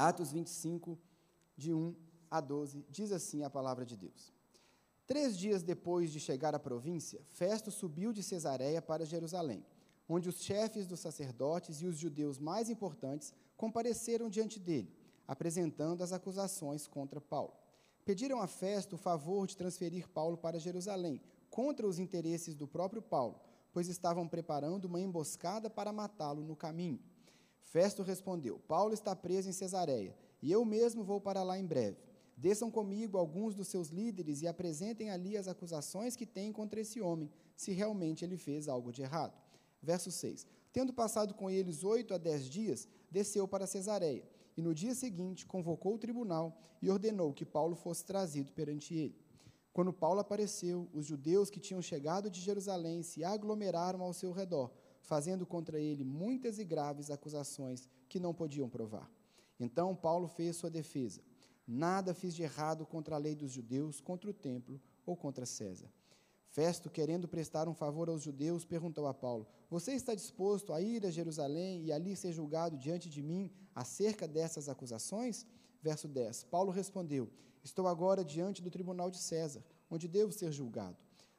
Atos 25, de 1 a 12, diz assim a palavra de Deus. Três dias depois de chegar à província, Festo subiu de Cesareia para Jerusalém, onde os chefes dos sacerdotes e os judeus mais importantes compareceram diante dele, apresentando as acusações contra Paulo. Pediram a Festo o favor de transferir Paulo para Jerusalém, contra os interesses do próprio Paulo, pois estavam preparando uma emboscada para matá-lo no caminho. Festo respondeu: Paulo está preso em Cesareia, e eu mesmo vou para lá em breve. Desçam comigo alguns dos seus líderes e apresentem ali as acusações que têm contra esse homem, se realmente ele fez algo de errado. Verso 6. Tendo passado com eles oito a dez dias, desceu para Cesareia, e no dia seguinte convocou o tribunal e ordenou que Paulo fosse trazido perante ele. Quando Paulo apareceu, os judeus que tinham chegado de Jerusalém se aglomeraram ao seu redor, fazendo contra ele muitas e graves acusações que não podiam provar. Então Paulo fez sua defesa. Nada fiz de errado contra a lei dos judeus, contra o templo ou contra César. Festo, querendo prestar um favor aos judeus, perguntou a Paulo: Você está disposto a ir a Jerusalém e ali ser julgado diante de mim acerca dessas acusações? Verso 10. Paulo respondeu: Estou agora diante do tribunal de César, onde devo ser julgado.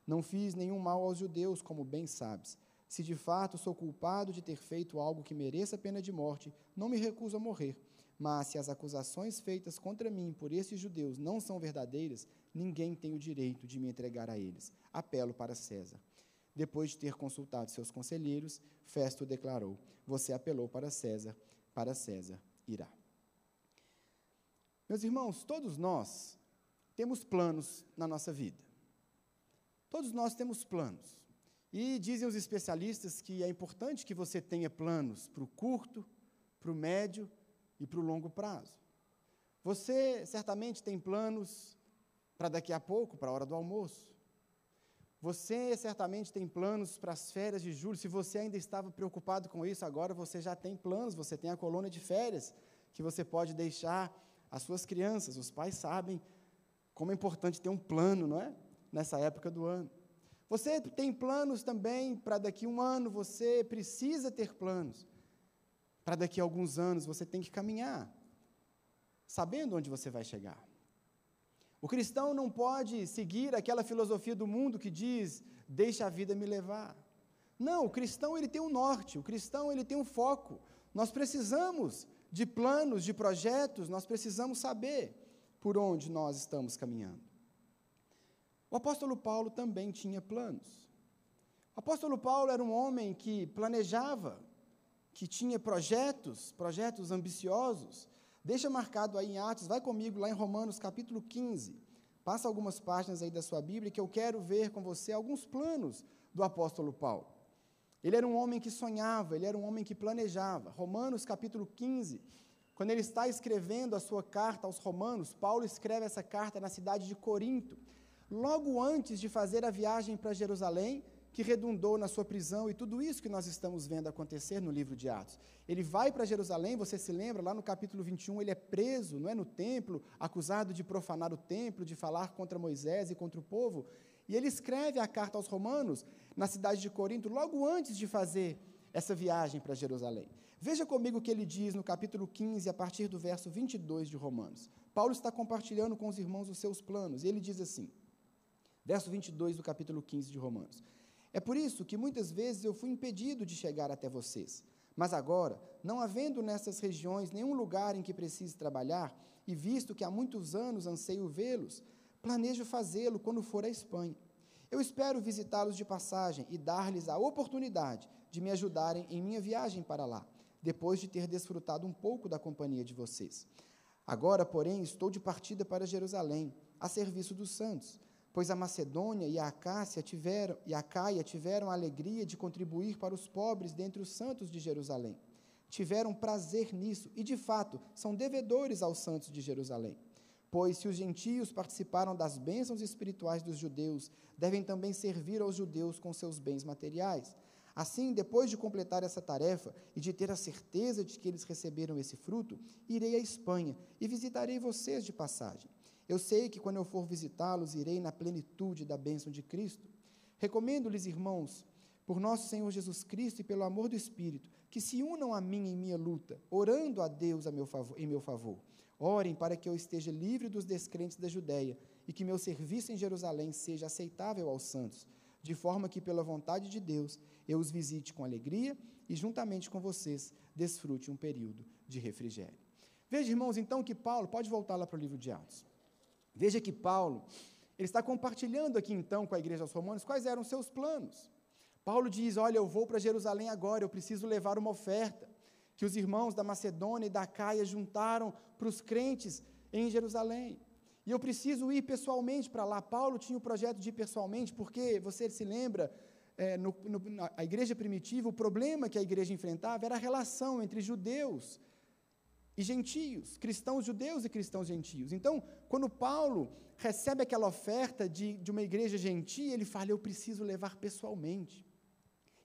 Não fiz nenhum mal aos judeus, como bem sabes. Se de fato sou culpado de ter feito algo que mereça pena de morte, não me recuso a morrer. Mas se as acusações feitas contra mim por esses judeus não são verdadeiras, ninguém tem o direito de me entregar a eles. Apelo para César. Depois de ter consultado seus conselheiros, Festo declarou: Você apelou para César, para César irá. Meus irmãos, todos nós temos planos na nossa vida. Todos nós temos planos. E dizem os especialistas que é importante que você tenha planos para o curto, para o médio e para o longo prazo. Você certamente tem planos para daqui a pouco, para a hora do almoço. Você certamente tem planos para as férias de julho. Se você ainda estava preocupado com isso, agora você já tem planos, você tem a colônia de férias que você pode deixar às suas crianças. Os pais sabem como é importante ter um plano, não é? Nessa época do ano. Você tem planos também para daqui um ano, você precisa ter planos para daqui a alguns anos você tem que caminhar, sabendo onde você vai chegar. O cristão não pode seguir aquela filosofia do mundo que diz: deixa a vida me levar. Não, o cristão ele tem um norte, o cristão ele tem um foco. Nós precisamos de planos, de projetos, nós precisamos saber por onde nós estamos caminhando. O apóstolo Paulo também tinha planos. O apóstolo Paulo era um homem que planejava, que tinha projetos, projetos ambiciosos. Deixa marcado aí em Atos, vai comigo lá em Romanos capítulo 15. Passa algumas páginas aí da sua Bíblia que eu quero ver com você alguns planos do apóstolo Paulo. Ele era um homem que sonhava, ele era um homem que planejava. Romanos capítulo 15, quando ele está escrevendo a sua carta aos Romanos, Paulo escreve essa carta na cidade de Corinto, logo antes de fazer a viagem para Jerusalém que redundou na sua prisão e tudo isso que nós estamos vendo acontecer no livro de Atos. Ele vai para Jerusalém, você se lembra, lá no capítulo 21, ele é preso, não é no templo, acusado de profanar o templo, de falar contra Moisés e contra o povo. E ele escreve a carta aos Romanos na cidade de Corinto, logo antes de fazer essa viagem para Jerusalém. Veja comigo o que ele diz no capítulo 15, a partir do verso 22 de Romanos. Paulo está compartilhando com os irmãos os seus planos, e ele diz assim, verso 22 do capítulo 15 de Romanos: é por isso que muitas vezes eu fui impedido de chegar até vocês. Mas agora, não havendo nessas regiões nenhum lugar em que precise trabalhar, e visto que há muitos anos anseio vê-los, planejo fazê-lo quando for à Espanha. Eu espero visitá-los de passagem e dar-lhes a oportunidade de me ajudarem em minha viagem para lá, depois de ter desfrutado um pouco da companhia de vocês. Agora, porém, estou de partida para Jerusalém, a serviço dos santos pois a Macedônia e a Acácia tiveram e a Caia tiveram a alegria de contribuir para os pobres dentre os santos de Jerusalém. Tiveram prazer nisso e, de fato, são devedores aos santos de Jerusalém. Pois se os gentios participaram das bênçãos espirituais dos judeus, devem também servir aos judeus com seus bens materiais. Assim, depois de completar essa tarefa e de ter a certeza de que eles receberam esse fruto, irei à Espanha e visitarei vocês de passagem. Eu sei que quando eu for visitá-los, irei na plenitude da bênção de Cristo. Recomendo-lhes, irmãos, por nosso Senhor Jesus Cristo e pelo amor do Espírito, que se unam a mim em minha luta, orando a Deus a meu favor, em meu favor. Orem para que eu esteja livre dos descrentes da Judéia e que meu serviço em Jerusalém seja aceitável aos santos, de forma que, pela vontade de Deus, eu os visite com alegria e, juntamente com vocês, desfrute um período de refrigério. Veja, irmãos, então, que Paulo, pode voltar lá para o livro de Atos. Veja que Paulo, ele está compartilhando aqui, então, com a igreja aos romanos, quais eram seus planos. Paulo diz: Olha, eu vou para Jerusalém agora, eu preciso levar uma oferta que os irmãos da Macedônia e da Caia juntaram para os crentes em Jerusalém. E eu preciso ir pessoalmente para lá. Paulo tinha o projeto de ir pessoalmente, porque você se lembra, é, no, no, na igreja primitiva, o problema que a igreja enfrentava era a relação entre judeus e gentios, cristãos judeus e cristãos gentios. Então, quando Paulo recebe aquela oferta de, de uma igreja gentia, ele fala: Eu preciso levar pessoalmente.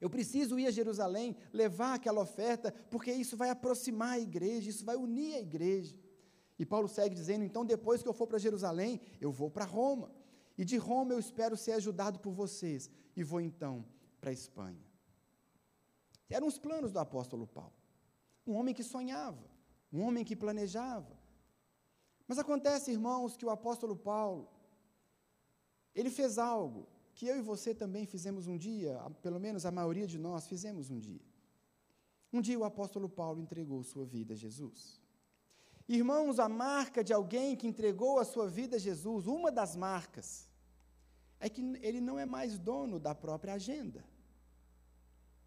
Eu preciso ir a Jerusalém, levar aquela oferta, porque isso vai aproximar a igreja, isso vai unir a igreja. E Paulo segue dizendo: então, depois que eu for para Jerusalém, eu vou para Roma. E de Roma eu espero ser ajudado por vocês. E vou então para a Espanha. Eram os planos do apóstolo Paulo. Um homem que sonhava, um homem que planejava. Mas acontece, irmãos, que o apóstolo Paulo, ele fez algo que eu e você também fizemos um dia, pelo menos a maioria de nós fizemos um dia. Um dia o apóstolo Paulo entregou sua vida a Jesus. Irmãos, a marca de alguém que entregou a sua vida a Jesus, uma das marcas, é que ele não é mais dono da própria agenda.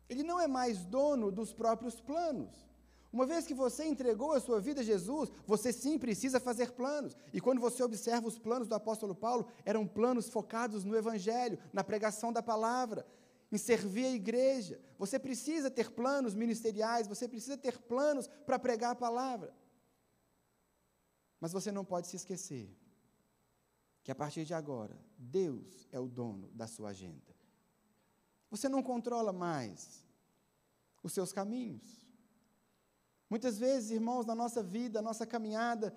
Ele não é mais dono dos próprios planos. Uma vez que você entregou a sua vida a Jesus, você sim precisa fazer planos. E quando você observa os planos do apóstolo Paulo, eram planos focados no Evangelho, na pregação da palavra, em servir a igreja. Você precisa ter planos ministeriais, você precisa ter planos para pregar a palavra. Mas você não pode se esquecer que a partir de agora, Deus é o dono da sua agenda. Você não controla mais os seus caminhos. Muitas vezes, irmãos, na nossa vida, na nossa caminhada,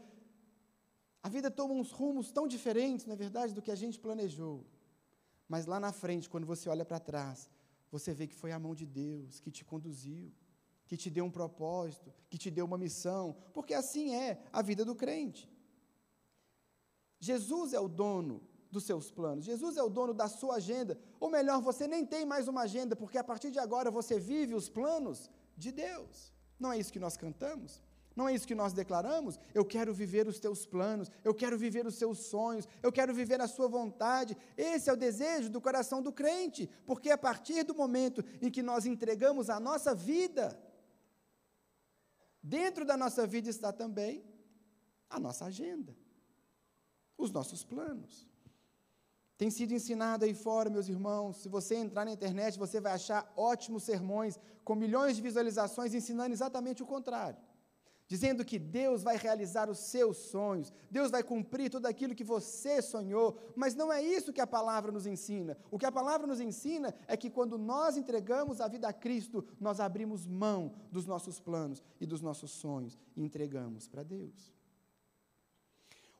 a vida toma uns rumos tão diferentes, na é verdade, do que a gente planejou. Mas lá na frente, quando você olha para trás, você vê que foi a mão de Deus que te conduziu, que te deu um propósito, que te deu uma missão, porque assim é a vida do crente. Jesus é o dono dos seus planos, Jesus é o dono da sua agenda, ou melhor, você nem tem mais uma agenda, porque a partir de agora você vive os planos de Deus. Não é isso que nós cantamos? Não é isso que nós declaramos? Eu quero viver os teus planos, eu quero viver os seus sonhos, eu quero viver a sua vontade. Esse é o desejo do coração do crente, porque a partir do momento em que nós entregamos a nossa vida, dentro da nossa vida está também a nossa agenda, os nossos planos. Tem sido ensinado aí fora, meus irmãos. Se você entrar na internet, você vai achar ótimos sermões com milhões de visualizações ensinando exatamente o contrário. Dizendo que Deus vai realizar os seus sonhos, Deus vai cumprir tudo aquilo que você sonhou, mas não é isso que a palavra nos ensina. O que a palavra nos ensina é que quando nós entregamos a vida a Cristo, nós abrimos mão dos nossos planos e dos nossos sonhos e entregamos para Deus.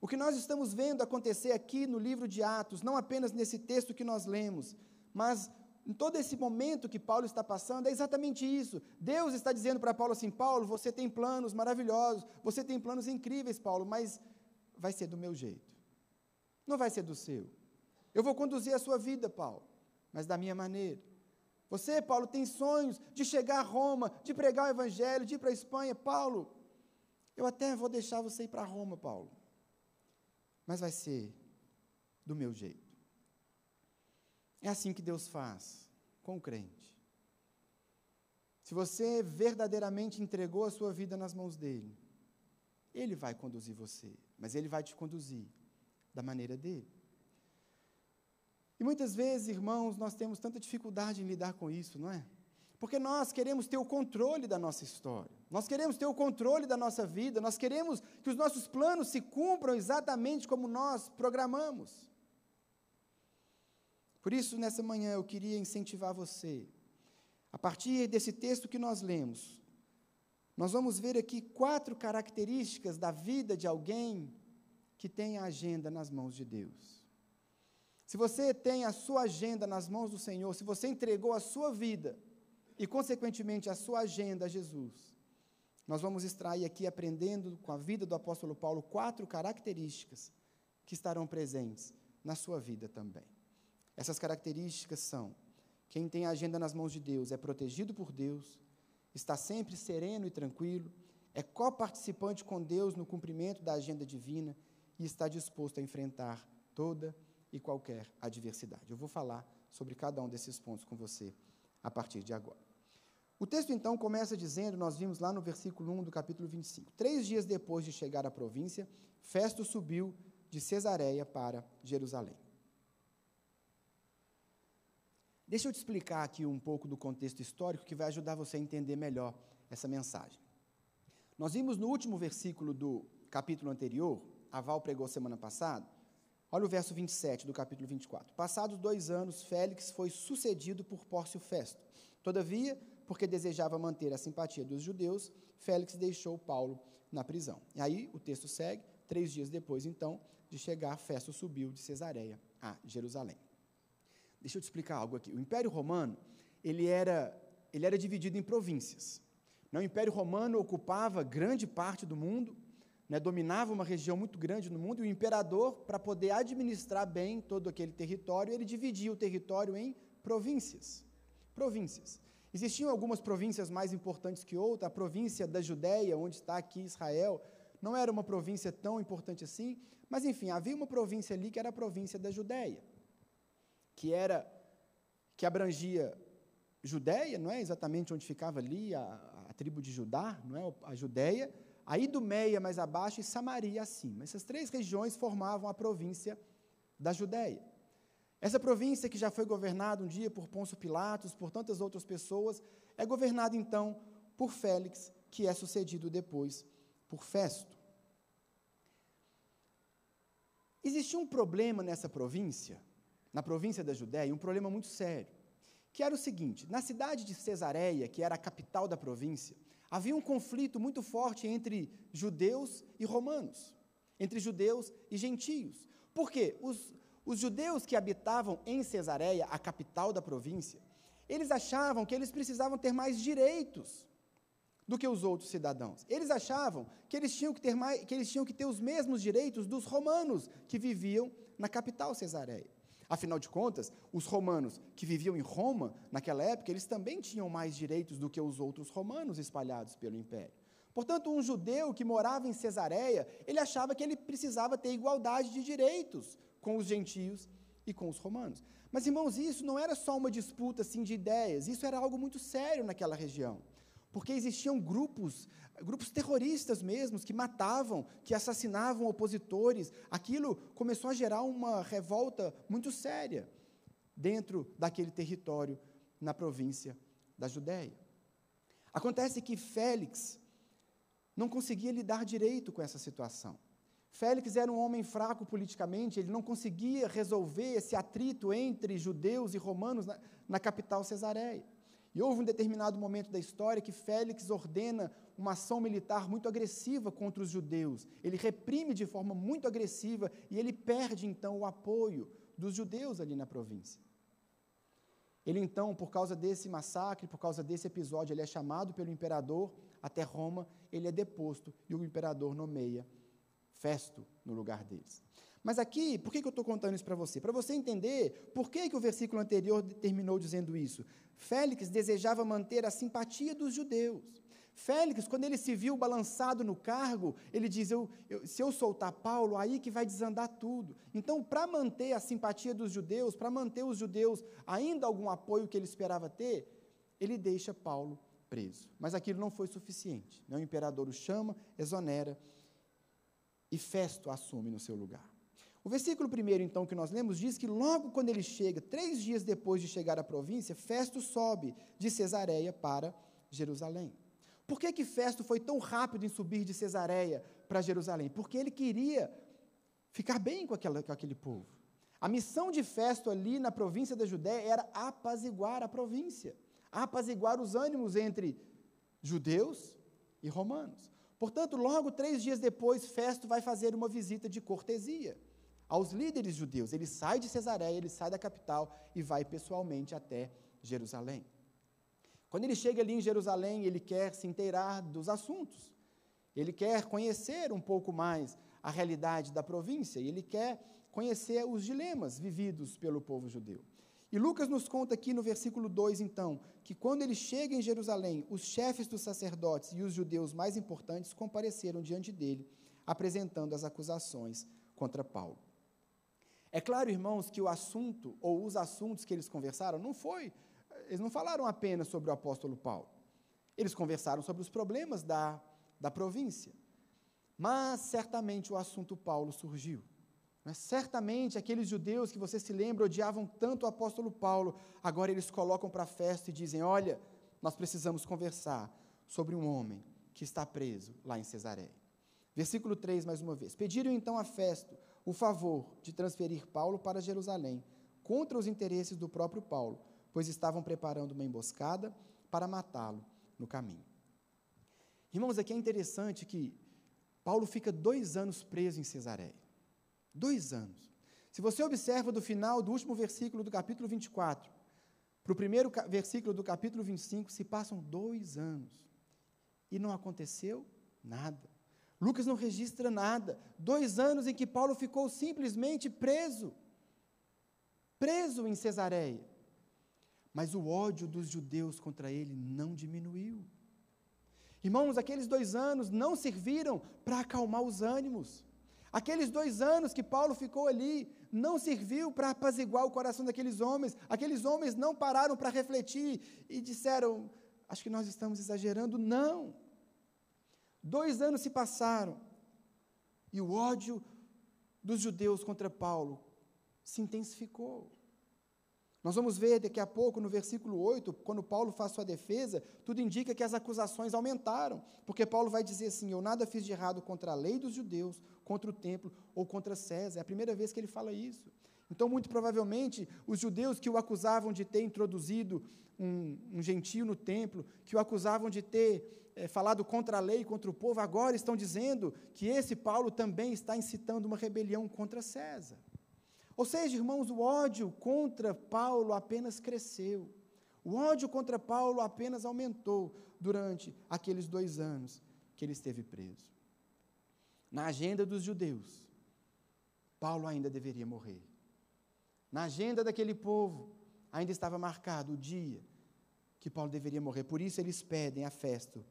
O que nós estamos vendo acontecer aqui no livro de Atos, não apenas nesse texto que nós lemos, mas em todo esse momento que Paulo está passando, é exatamente isso. Deus está dizendo para Paulo assim: Paulo, você tem planos maravilhosos, você tem planos incríveis, Paulo, mas vai ser do meu jeito, não vai ser do seu. Eu vou conduzir a sua vida, Paulo, mas da minha maneira. Você, Paulo, tem sonhos de chegar a Roma, de pregar o Evangelho, de ir para a Espanha. Paulo, eu até vou deixar você ir para Roma, Paulo, mas vai ser do meu jeito. É assim que Deus faz com o crente. Se você verdadeiramente entregou a sua vida nas mãos dele, ele vai conduzir você, mas ele vai te conduzir da maneira dele. E muitas vezes, irmãos, nós temos tanta dificuldade em lidar com isso, não é? Porque nós queremos ter o controle da nossa história, nós queremos ter o controle da nossa vida, nós queremos que os nossos planos se cumpram exatamente como nós programamos. Por isso, nessa manhã, eu queria incentivar você, a partir desse texto que nós lemos, nós vamos ver aqui quatro características da vida de alguém que tem a agenda nas mãos de Deus. Se você tem a sua agenda nas mãos do Senhor, se você entregou a sua vida, e, consequentemente, a sua agenda a Jesus, nós vamos extrair aqui, aprendendo com a vida do apóstolo Paulo, quatro características que estarão presentes na sua vida também. Essas características são: quem tem a agenda nas mãos de Deus é protegido por Deus, está sempre sereno e tranquilo, é coparticipante com Deus no cumprimento da agenda divina e está disposto a enfrentar toda e qualquer adversidade. Eu vou falar sobre cada um desses pontos com você a partir de agora. O texto então começa dizendo, nós vimos lá no versículo 1 do capítulo 25: Três dias depois de chegar à província, Festo subiu de Cesareia para Jerusalém. Deixa eu te explicar aqui um pouco do contexto histórico que vai ajudar você a entender melhor essa mensagem. Nós vimos no último versículo do capítulo anterior, a Val pregou semana passada, olha o verso 27 do capítulo 24. Passados dois anos, Félix foi sucedido por Pórcio Festo. Todavia, porque desejava manter a simpatia dos judeus, Félix deixou Paulo na prisão. E aí o texto segue, três dias depois, então, de chegar, Festo subiu de Cesareia a Jerusalém. Deixa eu te explicar algo aqui. O Império Romano, ele era, ele era dividido em províncias. O Império Romano ocupava grande parte do mundo, né, dominava uma região muito grande no mundo, e o imperador, para poder administrar bem todo aquele território, ele dividia o território em províncias. Províncias. Existiam algumas províncias mais importantes que outras. A província da Judéia, onde está aqui Israel, não era uma província tão importante assim, mas enfim, havia uma província ali que era a província da Judéia, que era que abrangia Judéia, não é exatamente onde ficava ali a, a tribo de Judá, não é a Judéia, a Idumeia mais abaixo e Samaria acima. Essas três regiões formavam a província da Judéia. Essa província, que já foi governada um dia por Pôncio Pilatos, por tantas outras pessoas, é governada então por Félix, que é sucedido depois por Festo. Existia um problema nessa província, na província da Judéia, um problema muito sério, que era o seguinte: na cidade de Cesareia, que era a capital da província, havia um conflito muito forte entre judeus e romanos, entre judeus e gentios. Por quê? Os, os judeus que habitavam em Cesareia, a capital da província, eles achavam que eles precisavam ter mais direitos do que os outros cidadãos. Eles achavam que eles tinham que ter mais, que eles tinham que ter os mesmos direitos dos romanos que viviam na capital Cesareia. Afinal de contas, os romanos que viviam em Roma naquela época, eles também tinham mais direitos do que os outros romanos espalhados pelo império. Portanto, um judeu que morava em Cesareia, ele achava que ele precisava ter igualdade de direitos com os gentios e com os romanos. Mas, irmãos, isso não era só uma disputa assim, de ideias, isso era algo muito sério naquela região. Porque existiam grupos, grupos terroristas mesmos, que matavam, que assassinavam opositores. Aquilo começou a gerar uma revolta muito séria dentro daquele território na província da Judéia. Acontece que Félix não conseguia lidar direito com essa situação. Félix era um homem fraco politicamente, ele não conseguia resolver esse atrito entre judeus e romanos na, na capital Cesareia. E houve um determinado momento da história que Félix ordena uma ação militar muito agressiva contra os judeus. Ele reprime de forma muito agressiva e ele perde então o apoio dos judeus ali na província. Ele então, por causa desse massacre, por causa desse episódio, ele é chamado pelo imperador até Roma, ele é deposto e o imperador nomeia Festo no lugar deles. Mas aqui, por que, que eu estou contando isso para você? Para você entender por que, que o versículo anterior terminou dizendo isso. Félix desejava manter a simpatia dos judeus. Félix, quando ele se viu balançado no cargo, ele diz: eu, eu, se eu soltar Paulo, aí que vai desandar tudo. Então, para manter a simpatia dos judeus, para manter os judeus ainda algum apoio que ele esperava ter, ele deixa Paulo preso. Mas aquilo não foi suficiente. Né? O imperador o chama, exonera e Festo assume no seu lugar. O versículo primeiro, então, que nós lemos, diz que logo quando ele chega, três dias depois de chegar à província, Festo sobe de Cesareia para Jerusalém. Por que, que Festo foi tão rápido em subir de Cesareia para Jerusalém? Porque ele queria ficar bem com, aquela, com aquele povo. A missão de Festo ali na província da Judéia era apaziguar a província, apaziguar os ânimos entre judeus e romanos. Portanto, logo três dias depois, Festo vai fazer uma visita de cortesia aos líderes judeus. Ele sai de Cesareia, ele sai da capital e vai pessoalmente até Jerusalém. Quando ele chega ali em Jerusalém, ele quer se inteirar dos assuntos. Ele quer conhecer um pouco mais a realidade da província e ele quer conhecer os dilemas vividos pelo povo judeu. E Lucas nos conta aqui no versículo 2, então, que quando ele chega em Jerusalém, os chefes dos sacerdotes e os judeus mais importantes compareceram diante dele, apresentando as acusações contra Paulo. É claro, irmãos, que o assunto, ou os assuntos que eles conversaram, não foi, eles não falaram apenas sobre o apóstolo Paulo. Eles conversaram sobre os problemas da, da província. Mas certamente o assunto Paulo surgiu. Mas certamente aqueles judeus que você se lembra odiavam tanto o apóstolo Paulo, agora eles colocam para a festa e dizem: Olha, nós precisamos conversar sobre um homem que está preso lá em Cesareia. Versículo 3, mais uma vez. Pediram então a Festo o favor de transferir Paulo para Jerusalém, contra os interesses do próprio Paulo, pois estavam preparando uma emboscada para matá-lo no caminho. Irmãos, aqui é interessante que Paulo fica dois anos preso em Cesareia. Dois anos. Se você observa do final do último versículo do capítulo 24 para o primeiro versículo do capítulo 25, se passam dois anos e não aconteceu nada. Lucas não registra nada. Dois anos em que Paulo ficou simplesmente preso. Preso em Cesareia. Mas o ódio dos judeus contra ele não diminuiu. Irmãos, aqueles dois anos não serviram para acalmar os ânimos. Aqueles dois anos que Paulo ficou ali não serviu para apaziguar o coração daqueles homens. Aqueles homens não pararam para refletir e disseram: Acho que nós estamos exagerando. Não. Dois anos se passaram e o ódio dos judeus contra Paulo se intensificou. Nós vamos ver daqui a pouco, no versículo 8, quando Paulo faz sua defesa, tudo indica que as acusações aumentaram, porque Paulo vai dizer assim: Eu nada fiz de errado contra a lei dos judeus, contra o templo ou contra César. É a primeira vez que ele fala isso. Então, muito provavelmente, os judeus que o acusavam de ter introduzido um, um gentio no templo, que o acusavam de ter é, falado contra a lei, contra o povo, agora estão dizendo que esse Paulo também está incitando uma rebelião contra César. Ou seja, irmãos, o ódio contra Paulo apenas cresceu. O ódio contra Paulo apenas aumentou durante aqueles dois anos que ele esteve preso. Na agenda dos judeus, Paulo ainda deveria morrer. Na agenda daquele povo, ainda estava marcado o dia que Paulo deveria morrer. Por isso eles pedem a festa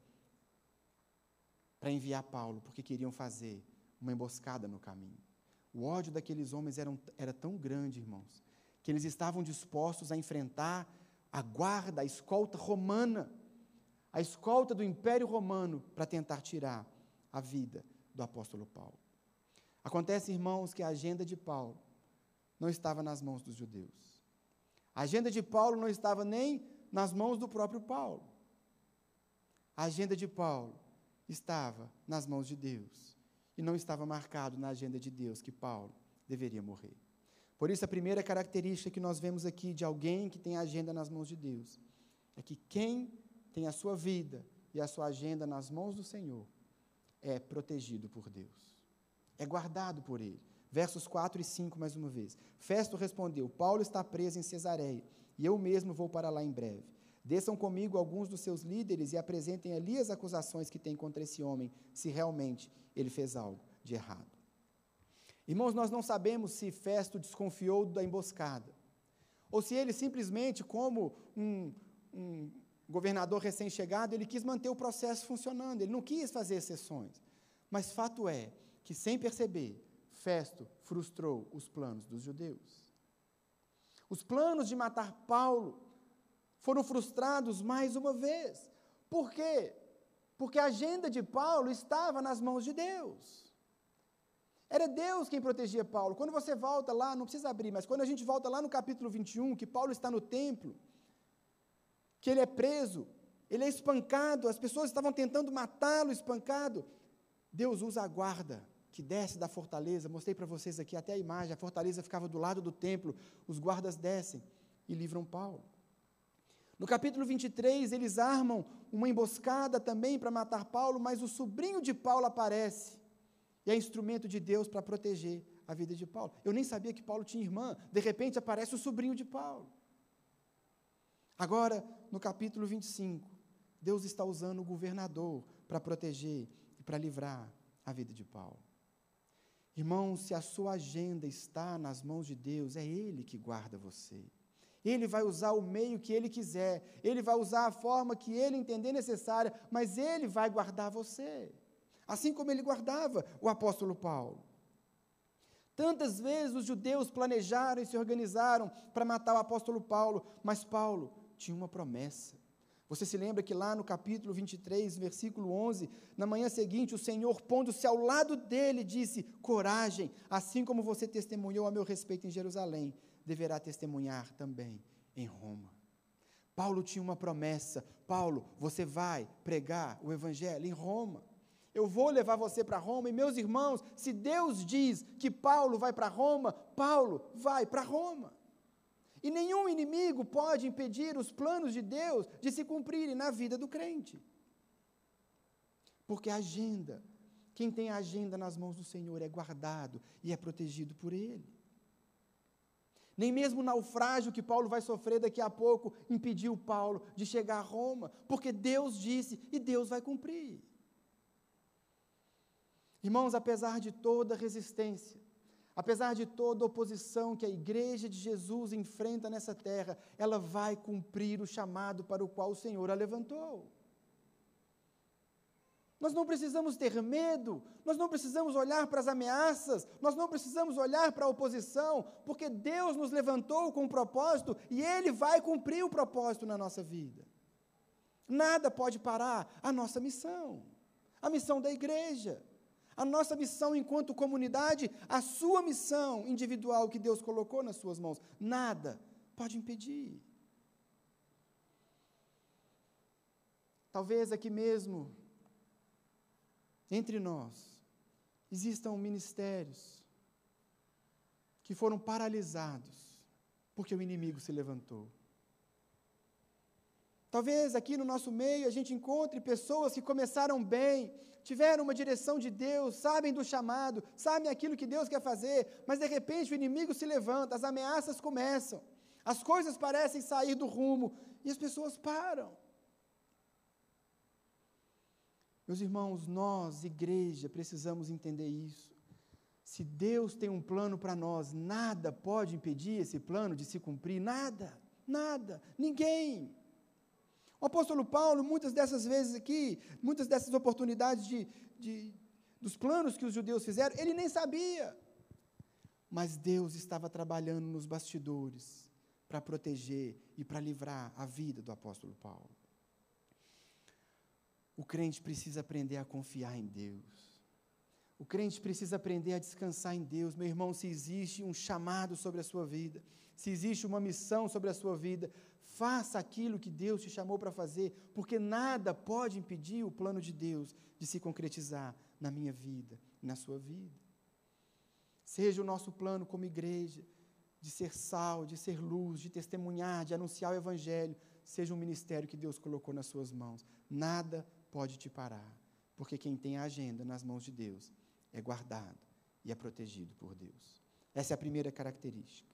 para enviar Paulo, porque queriam fazer uma emboscada no caminho. O ódio daqueles homens era, era tão grande, irmãos, que eles estavam dispostos a enfrentar a guarda, a escolta romana, a escolta do Império Romano, para tentar tirar a vida do apóstolo Paulo. Acontece, irmãos, que a agenda de Paulo não estava nas mãos dos judeus. A agenda de Paulo não estava nem nas mãos do próprio Paulo. A agenda de Paulo estava nas mãos de Deus e não estava marcado na agenda de Deus que Paulo deveria morrer. Por isso, a primeira característica que nós vemos aqui de alguém que tem a agenda nas mãos de Deus é que quem tem a sua vida e a sua agenda nas mãos do Senhor é protegido por Deus, é guardado por Ele. Versos 4 e 5, mais uma vez. Festo respondeu: Paulo está preso em Cesareia, e eu mesmo vou para lá em breve. Desçam comigo alguns dos seus líderes e apresentem ali as acusações que têm contra esse homem, se realmente ele fez algo de errado. Irmãos, nós não sabemos se Festo desconfiou da emboscada, ou se ele simplesmente, como um, um governador recém-chegado, ele quis manter o processo funcionando, ele não quis fazer exceções. Mas fato é que, sem perceber, Festo frustrou os planos dos judeus. Os planos de matar Paulo foram frustrados mais uma vez. Por quê? Porque a agenda de Paulo estava nas mãos de Deus. Era Deus quem protegia Paulo. Quando você volta lá, não precisa abrir, mas quando a gente volta lá no capítulo 21, que Paulo está no templo, que ele é preso, ele é espancado, as pessoas estavam tentando matá-lo espancado. Deus usa a guarda que desce da fortaleza. Mostrei para vocês aqui até a imagem, a fortaleza ficava do lado do templo, os guardas descem e livram Paulo. No capítulo 23, eles armam uma emboscada também para matar Paulo, mas o sobrinho de Paulo aparece e é instrumento de Deus para proteger a vida de Paulo. Eu nem sabia que Paulo tinha irmã, de repente aparece o sobrinho de Paulo. Agora, no capítulo 25, Deus está usando o governador para proteger e para livrar a vida de Paulo. Irmão, se a sua agenda está nas mãos de Deus, é Ele que guarda você. Ele vai usar o meio que Ele quiser, Ele vai usar a forma que Ele entender necessária, mas Ele vai guardar você. Assim como Ele guardava o apóstolo Paulo. Tantas vezes os judeus planejaram e se organizaram para matar o apóstolo Paulo, mas Paulo tinha uma promessa. Você se lembra que lá no capítulo 23, versículo 11, na manhã seguinte, o Senhor, pondo-se ao lado dele, disse: Coragem, assim como você testemunhou a meu respeito em Jerusalém, deverá testemunhar também em Roma. Paulo tinha uma promessa: Paulo, você vai pregar o evangelho em Roma. Eu vou levar você para Roma, e meus irmãos, se Deus diz que Paulo vai para Roma, Paulo vai para Roma. E nenhum inimigo pode impedir os planos de Deus de se cumprirem na vida do crente. Porque a agenda, quem tem a agenda nas mãos do Senhor é guardado e é protegido por Ele. Nem mesmo o naufrágio que Paulo vai sofrer daqui a pouco impediu Paulo de chegar a Roma, porque Deus disse e Deus vai cumprir. Irmãos, apesar de toda resistência, Apesar de toda oposição que a igreja de Jesus enfrenta nessa terra, ela vai cumprir o chamado para o qual o Senhor a levantou. Nós não precisamos ter medo, nós não precisamos olhar para as ameaças, nós não precisamos olhar para a oposição, porque Deus nos levantou com um propósito e Ele vai cumprir o propósito na nossa vida. Nada pode parar a nossa missão, a missão da igreja. A nossa missão enquanto comunidade, a sua missão individual que Deus colocou nas suas mãos, nada pode impedir. Talvez aqui mesmo, entre nós, existam ministérios que foram paralisados porque o inimigo se levantou. Talvez aqui no nosso meio a gente encontre pessoas que começaram bem, tiveram uma direção de Deus, sabem do chamado, sabem aquilo que Deus quer fazer, mas de repente o inimigo se levanta, as ameaças começam, as coisas parecem sair do rumo e as pessoas param. Meus irmãos, nós, igreja, precisamos entender isso. Se Deus tem um plano para nós, nada pode impedir esse plano de se cumprir, nada, nada, ninguém. O apóstolo Paulo, muitas dessas vezes aqui, muitas dessas oportunidades de, de, dos planos que os judeus fizeram, ele nem sabia. Mas Deus estava trabalhando nos bastidores para proteger e para livrar a vida do apóstolo Paulo. O crente precisa aprender a confiar em Deus. O crente precisa aprender a descansar em Deus. Meu irmão, se existe um chamado sobre a sua vida, se existe uma missão sobre a sua vida, Faça aquilo que Deus te chamou para fazer, porque nada pode impedir o plano de Deus de se concretizar na minha vida na sua vida. Seja o nosso plano como igreja, de ser sal, de ser luz, de testemunhar, de anunciar o Evangelho, seja um ministério que Deus colocou nas suas mãos. Nada pode te parar, porque quem tem a agenda nas mãos de Deus é guardado e é protegido por Deus. Essa é a primeira característica.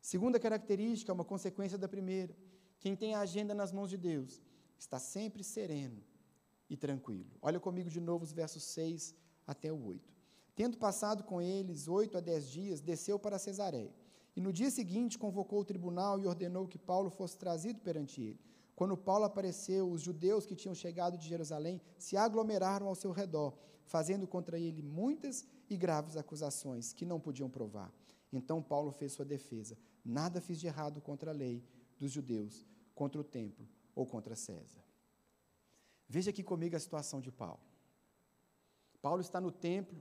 Segunda característica, uma consequência da primeira, quem tem a agenda nas mãos de Deus está sempre sereno e tranquilo. Olha comigo de novo os versos 6 até o 8. Tendo passado com eles oito a dez dias, desceu para Cesareia. E no dia seguinte convocou o tribunal e ordenou que Paulo fosse trazido perante ele. Quando Paulo apareceu, os judeus que tinham chegado de Jerusalém se aglomeraram ao seu redor, fazendo contra ele muitas e graves acusações que não podiam provar. Então Paulo fez sua defesa: Nada fiz de errado contra a lei, dos judeus contra o templo ou contra César. Veja aqui comigo a situação de Paulo. Paulo está no templo,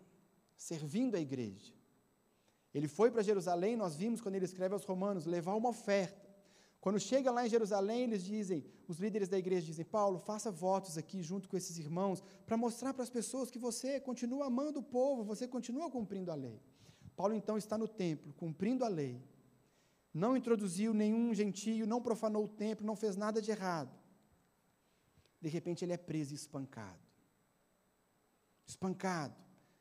servindo a igreja. Ele foi para Jerusalém, nós vimos quando ele escreve aos Romanos, levar uma oferta. Quando chega lá em Jerusalém, eles dizem, os líderes da igreja dizem: Paulo, faça votos aqui junto com esses irmãos, para mostrar para as pessoas que você continua amando o povo, você continua cumprindo a lei. Paulo então está no templo, cumprindo a lei, não introduziu nenhum gentio, não profanou o templo, não fez nada de errado. De repente ele é preso e espancado. Espancado.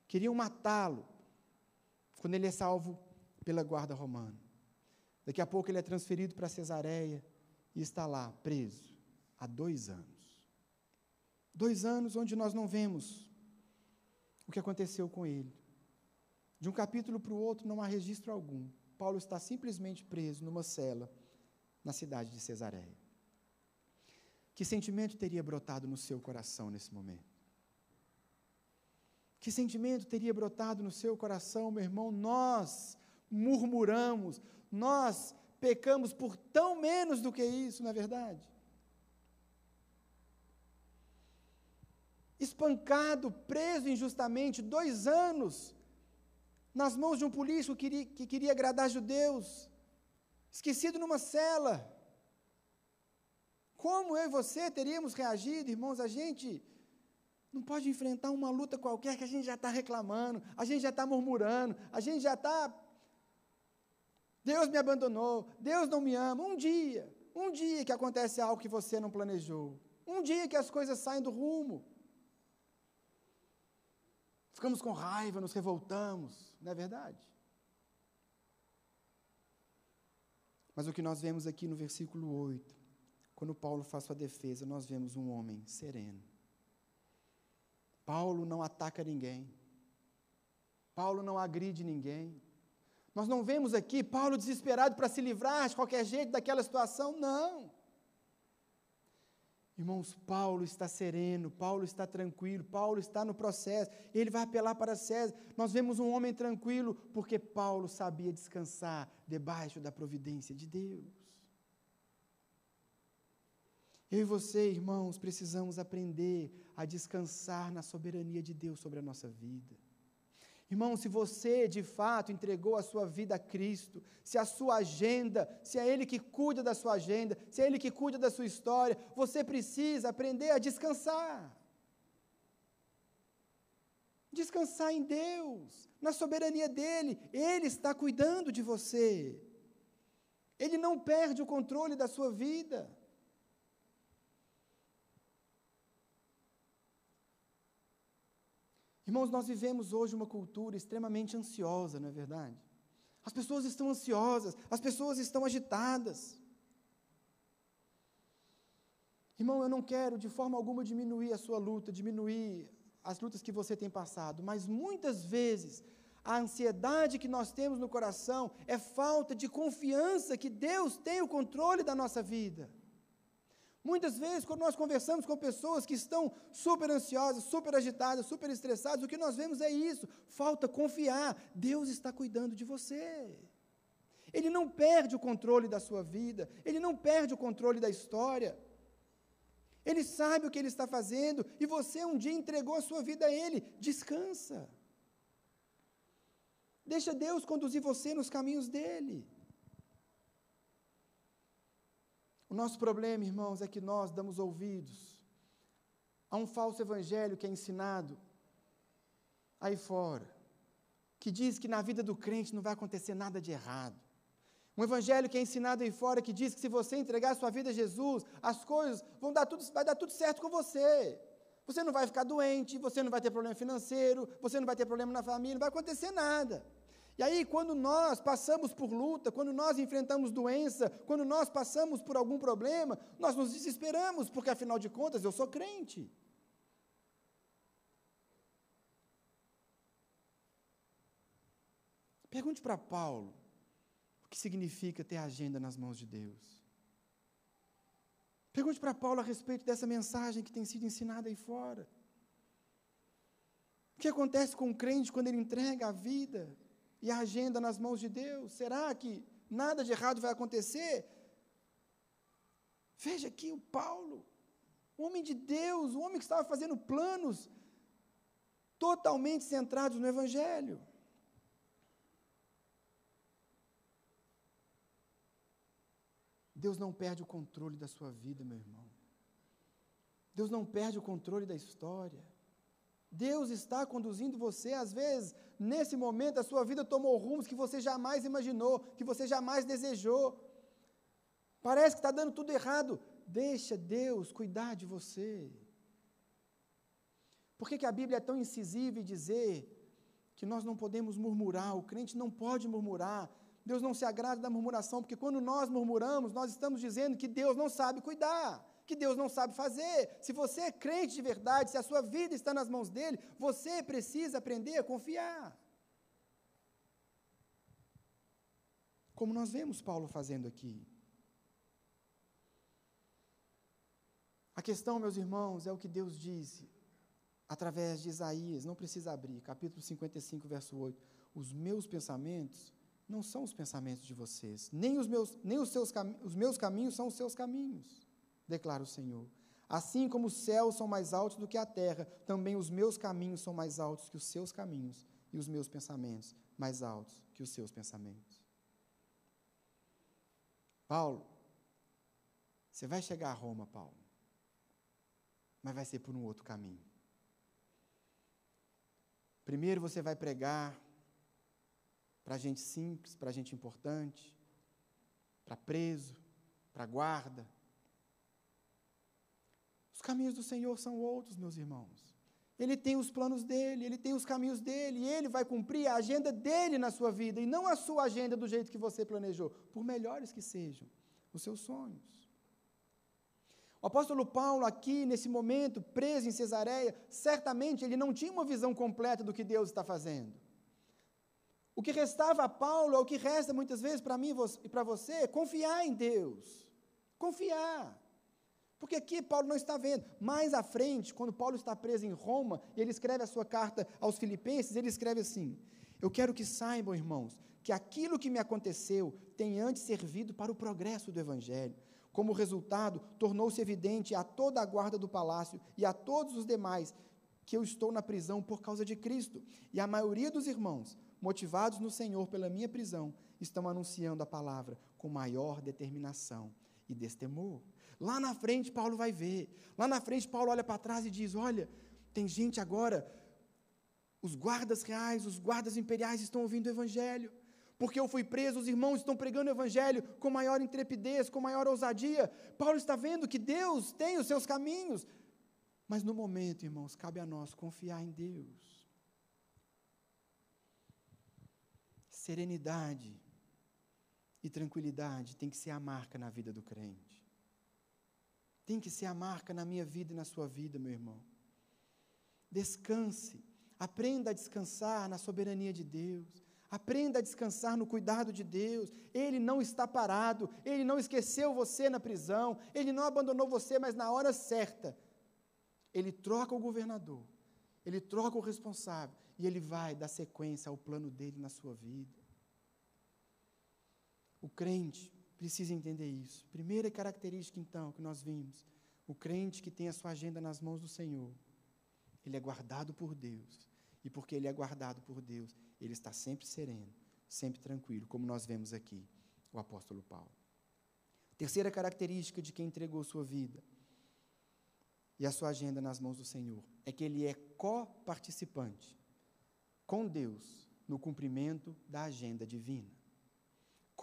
Queriam matá-lo. Quando ele é salvo pela guarda romana. Daqui a pouco ele é transferido para Cesareia e está lá, preso, há dois anos. Dois anos onde nós não vemos o que aconteceu com ele. De um capítulo para o outro não há registro algum. Paulo está simplesmente preso numa cela na cidade de Cesareia. Que sentimento teria brotado no seu coração nesse momento? Que sentimento teria brotado no seu coração, meu irmão? Nós murmuramos, nós pecamos por tão menos do que isso, não é verdade? Espancado, preso injustamente, dois anos, nas mãos de um político que queria, que queria agradar judeus, esquecido numa cela. Como eu e você teríamos reagido, irmãos? A gente não pode enfrentar uma luta qualquer que a gente já está reclamando, a gente já está murmurando, a gente já está. Deus me abandonou, Deus não me ama. Um dia, um dia que acontece algo que você não planejou, um dia que as coisas saem do rumo. Ficamos com raiva, nos revoltamos, não é verdade? Mas o que nós vemos aqui no versículo 8, quando Paulo faz sua defesa, nós vemos um homem sereno. Paulo não ataca ninguém. Paulo não agride ninguém. Nós não vemos aqui Paulo desesperado para se livrar de qualquer jeito daquela situação, não. Irmãos, Paulo está sereno, Paulo está tranquilo, Paulo está no processo, ele vai apelar para César. Nós vemos um homem tranquilo porque Paulo sabia descansar debaixo da providência de Deus. Eu e você, irmãos, precisamos aprender a descansar na soberania de Deus sobre a nossa vida. Irmão, se você de fato entregou a sua vida a Cristo, se a sua agenda, se é Ele que cuida da sua agenda, se é Ele que cuida da sua história, você precisa aprender a descansar. Descansar em Deus, na soberania dEle, Ele está cuidando de você. Ele não perde o controle da sua vida. Irmãos, nós vivemos hoje uma cultura extremamente ansiosa, não é verdade? As pessoas estão ansiosas, as pessoas estão agitadas. Irmão, eu não quero de forma alguma diminuir a sua luta, diminuir as lutas que você tem passado, mas muitas vezes a ansiedade que nós temos no coração é falta de confiança que Deus tem o controle da nossa vida. Muitas vezes, quando nós conversamos com pessoas que estão super ansiosas, super agitadas, super estressadas, o que nós vemos é isso: falta confiar. Deus está cuidando de você. Ele não perde o controle da sua vida, ele não perde o controle da história. Ele sabe o que ele está fazendo e você um dia entregou a sua vida a ele. Descansa. Deixa Deus conduzir você nos caminhos dele. O nosso problema, irmãos, é que nós damos ouvidos a um falso evangelho que é ensinado aí fora, que diz que na vida do crente não vai acontecer nada de errado. Um evangelho que é ensinado aí fora que diz que se você entregar a sua vida a Jesus, as coisas vão dar tudo, vai dar tudo certo com você. Você não vai ficar doente, você não vai ter problema financeiro, você não vai ter problema na família, não vai acontecer nada. E aí, quando nós passamos por luta, quando nós enfrentamos doença, quando nós passamos por algum problema, nós nos desesperamos, porque afinal de contas eu sou crente. Pergunte para Paulo o que significa ter a agenda nas mãos de Deus. Pergunte para Paulo a respeito dessa mensagem que tem sido ensinada aí fora. O que acontece com o crente quando ele entrega a vida e a agenda nas mãos de Deus? Será que nada de errado vai acontecer? Veja aqui o Paulo, o homem de Deus, o homem que estava fazendo planos totalmente centrados no Evangelho. Deus não perde o controle da sua vida, meu irmão. Deus não perde o controle da história. Deus está conduzindo você, às vezes, nesse momento, a sua vida tomou rumos que você jamais imaginou, que você jamais desejou. Parece que está dando tudo errado. Deixa Deus cuidar de você. Por que, que a Bíblia é tão incisiva em dizer que nós não podemos murmurar? O crente não pode murmurar. Deus não se agrada da murmuração, porque quando nós murmuramos, nós estamos dizendo que Deus não sabe cuidar, que Deus não sabe fazer. Se você é crente de verdade, se a sua vida está nas mãos dele, você precisa aprender a confiar. Como nós vemos Paulo fazendo aqui. A questão, meus irmãos, é o que Deus disse através de Isaías, não precisa abrir, capítulo 55, verso 8. Os meus pensamentos não são os pensamentos de vocês, nem os meus, nem os seus os meus caminhos são os seus caminhos, declara o Senhor. Assim como os céus são mais altos do que a terra, também os meus caminhos são mais altos que os seus caminhos, e os meus pensamentos mais altos que os seus pensamentos. Paulo, você vai chegar a Roma, Paulo, mas vai ser por um outro caminho. Primeiro você vai pregar para gente simples, para gente importante, para preso, para guarda. Os caminhos do Senhor são outros, meus irmãos. Ele tem os planos dele, ele tem os caminhos dele, e ele vai cumprir a agenda dele na sua vida, e não a sua agenda do jeito que você planejou, por melhores que sejam os seus sonhos. O apóstolo Paulo, aqui nesse momento, preso em Cesareia, certamente ele não tinha uma visão completa do que Deus está fazendo. O que restava a Paulo, é o que resta muitas vezes para mim e para você, é confiar em Deus. Confiar. Porque aqui Paulo não está vendo. Mais à frente, quando Paulo está preso em Roma, e ele escreve a sua carta aos Filipenses, ele escreve assim: Eu quero que saibam, irmãos, que aquilo que me aconteceu tem antes servido para o progresso do Evangelho como resultado, tornou-se evidente a toda a guarda do palácio e a todos os demais que eu estou na prisão por causa de Cristo. E a maioria dos irmãos, motivados no Senhor pela minha prisão, estão anunciando a palavra com maior determinação e destemor. Lá na frente, Paulo vai ver. Lá na frente, Paulo olha para trás e diz: Olha, tem gente agora, os guardas reais, os guardas imperiais estão ouvindo o evangelho porque eu fui preso, os irmãos estão pregando o Evangelho com maior intrepidez, com maior ousadia. Paulo está vendo que Deus tem os seus caminhos. Mas no momento, irmãos, cabe a nós confiar em Deus. Serenidade e tranquilidade tem que ser a marca na vida do crente. Tem que ser a marca na minha vida e na sua vida, meu irmão. Descanse, aprenda a descansar na soberania de Deus. Aprenda a descansar no cuidado de Deus. Ele não está parado, ele não esqueceu você na prisão, ele não abandonou você, mas na hora certa, ele troca o governador, ele troca o responsável e ele vai dar sequência ao plano dele na sua vida. O crente precisa entender isso. Primeira característica, então, que nós vimos: o crente que tem a sua agenda nas mãos do Senhor, ele é guardado por Deus. E porque ele é guardado por Deus, ele está sempre sereno, sempre tranquilo, como nós vemos aqui o apóstolo Paulo. Terceira característica de quem entregou sua vida e a sua agenda nas mãos do Senhor é que ele é coparticipante com Deus no cumprimento da agenda divina.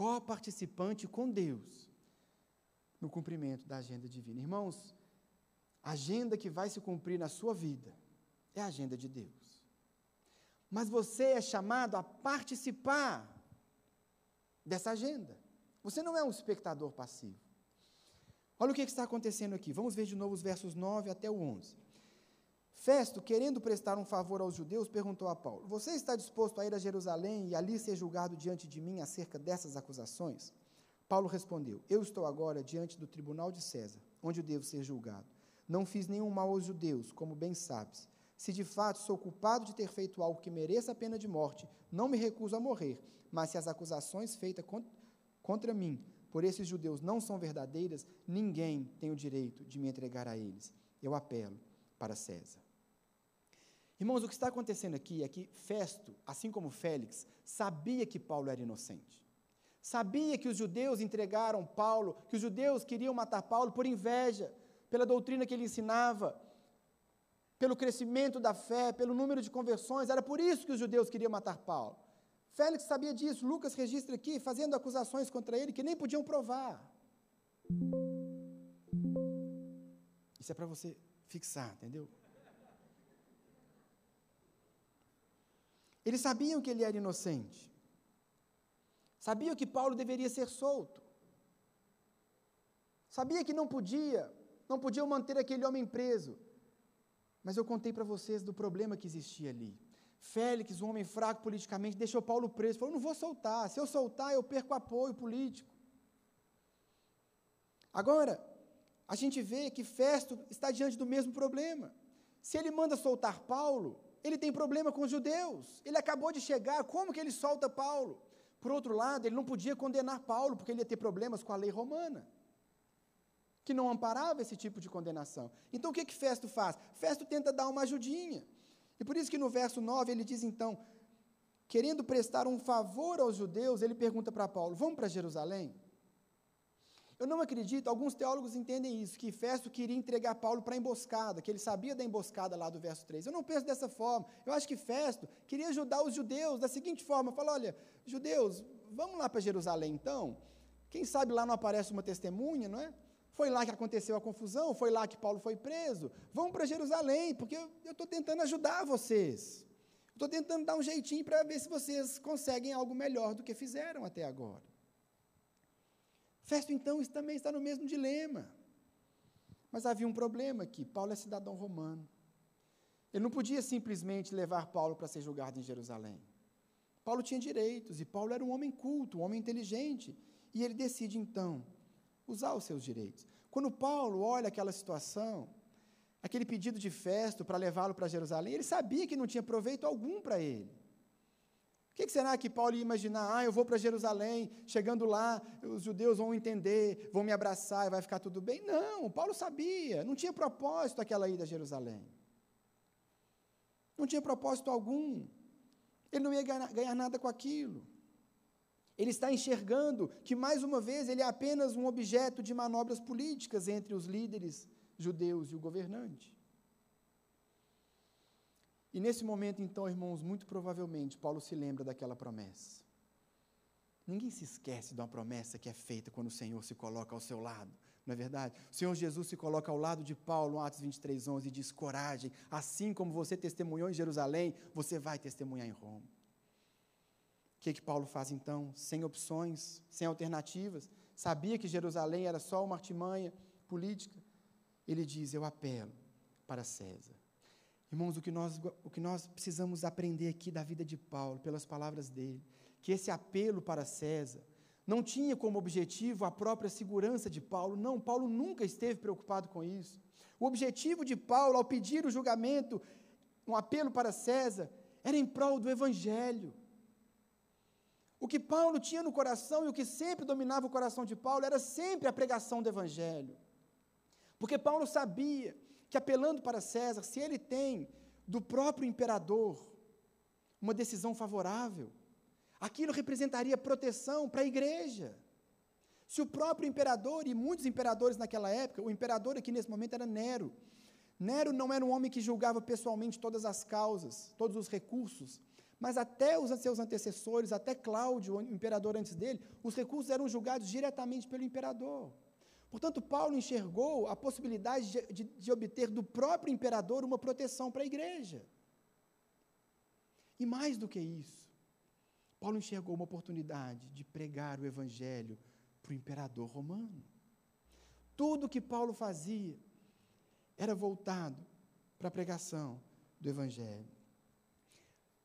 Coparticipante com Deus no cumprimento da agenda divina. Irmãos, a agenda que vai se cumprir na sua vida é a agenda de Deus mas você é chamado a participar dessa agenda. Você não é um espectador passivo. Olha o que está acontecendo aqui. Vamos ver de novo os versos 9 até o 11. Festo, querendo prestar um favor aos judeus, perguntou a Paulo: Você está disposto a ir a Jerusalém e ali ser julgado diante de mim acerca dessas acusações? Paulo respondeu: Eu estou agora diante do tribunal de César, onde eu devo ser julgado. Não fiz nenhum mal aos judeus, como bem sabes. Se de fato sou culpado de ter feito algo que mereça a pena de morte, não me recuso a morrer. Mas se as acusações feitas contra mim por esses judeus não são verdadeiras, ninguém tem o direito de me entregar a eles. Eu apelo para César. Irmãos, o que está acontecendo aqui é que Festo, assim como Félix, sabia que Paulo era inocente. Sabia que os judeus entregaram Paulo, que os judeus queriam matar Paulo por inveja, pela doutrina que ele ensinava, pelo crescimento da fé, pelo número de conversões. Era por isso que os judeus queriam matar Paulo. Félix sabia disso. Lucas registra aqui, fazendo acusações contra ele que nem podiam provar. Isso é para você fixar, entendeu? Eles sabiam que ele era inocente. Sabia que Paulo deveria ser solto. Sabia que não podia, não podiam manter aquele homem preso. Mas eu contei para vocês do problema que existia ali. Félix, um homem fraco politicamente, deixou Paulo preso. Falou: não vou soltar. Se eu soltar, eu perco apoio político. Agora, a gente vê que Festo está diante do mesmo problema. Se ele manda soltar Paulo, ele tem problema com os judeus. Ele acabou de chegar, como que ele solta Paulo? Por outro lado, ele não podia condenar Paulo, porque ele ia ter problemas com a lei romana, que não amparava esse tipo de condenação. Então, o que, que Festo faz? Festo tenta dar uma ajudinha. E por isso que no verso 9 ele diz então, querendo prestar um favor aos judeus, ele pergunta para Paulo: Vamos para Jerusalém? Eu não acredito, alguns teólogos entendem isso, que Festo queria entregar Paulo para a emboscada, que ele sabia da emboscada lá do verso 3. Eu não penso dessa forma. Eu acho que Festo queria ajudar os judeus da seguinte forma: fala, olha, judeus, vamos lá para Jerusalém então. Quem sabe lá não aparece uma testemunha, não é? Foi lá que aconteceu a confusão, foi lá que Paulo foi preso. Vão para Jerusalém, porque eu estou tentando ajudar vocês. Estou tentando dar um jeitinho para ver se vocês conseguem algo melhor do que fizeram até agora. Festo, então, também está no mesmo dilema. Mas havia um problema aqui: Paulo é cidadão romano. Ele não podia simplesmente levar Paulo para ser julgado em Jerusalém. Paulo tinha direitos e Paulo era um homem culto, um homem inteligente. E ele decide, então, usar os seus direitos. Quando Paulo olha aquela situação, aquele pedido de festa para levá-lo para Jerusalém, ele sabia que não tinha proveito algum para ele. O que, será que Paulo ia imaginar? Ah, eu vou para Jerusalém, chegando lá, os judeus vão entender, vão me abraçar e vai ficar tudo bem. Não, Paulo sabia, não tinha propósito aquela ida a Jerusalém. Não tinha propósito algum. Ele não ia ganhar, ganhar nada com aquilo. Ele está enxergando que, mais uma vez, ele é apenas um objeto de manobras políticas entre os líderes judeus e o governante. E nesse momento, então, irmãos, muito provavelmente, Paulo se lembra daquela promessa. Ninguém se esquece de uma promessa que é feita quando o Senhor se coloca ao seu lado, não é verdade? O Senhor Jesus se coloca ao lado de Paulo, no Atos 23, 11, e diz: coragem, assim como você testemunhou em Jerusalém, você vai testemunhar em Roma. O que, que Paulo faz então? Sem opções, sem alternativas. Sabia que Jerusalém era só uma artimanha política. Ele diz: Eu apelo para César. Irmãos, o que, nós, o que nós precisamos aprender aqui da vida de Paulo, pelas palavras dele, que esse apelo para César não tinha como objetivo a própria segurança de Paulo. Não, Paulo nunca esteve preocupado com isso. O objetivo de Paulo, ao pedir o julgamento, um apelo para César, era em prol do Evangelho. O que Paulo tinha no coração e o que sempre dominava o coração de Paulo era sempre a pregação do Evangelho. Porque Paulo sabia que, apelando para César, se ele tem do próprio imperador uma decisão favorável, aquilo representaria proteção para a igreja. Se o próprio imperador, e muitos imperadores naquela época, o imperador aqui nesse momento era Nero. Nero não era um homem que julgava pessoalmente todas as causas, todos os recursos, mas até os seus antecessores, até Cláudio, o imperador antes dele, os recursos eram julgados diretamente pelo imperador. Portanto, Paulo enxergou a possibilidade de, de, de obter do próprio imperador uma proteção para a igreja. E mais do que isso, Paulo enxergou uma oportunidade de pregar o evangelho para o imperador romano. Tudo que Paulo fazia era voltado para a pregação do evangelho.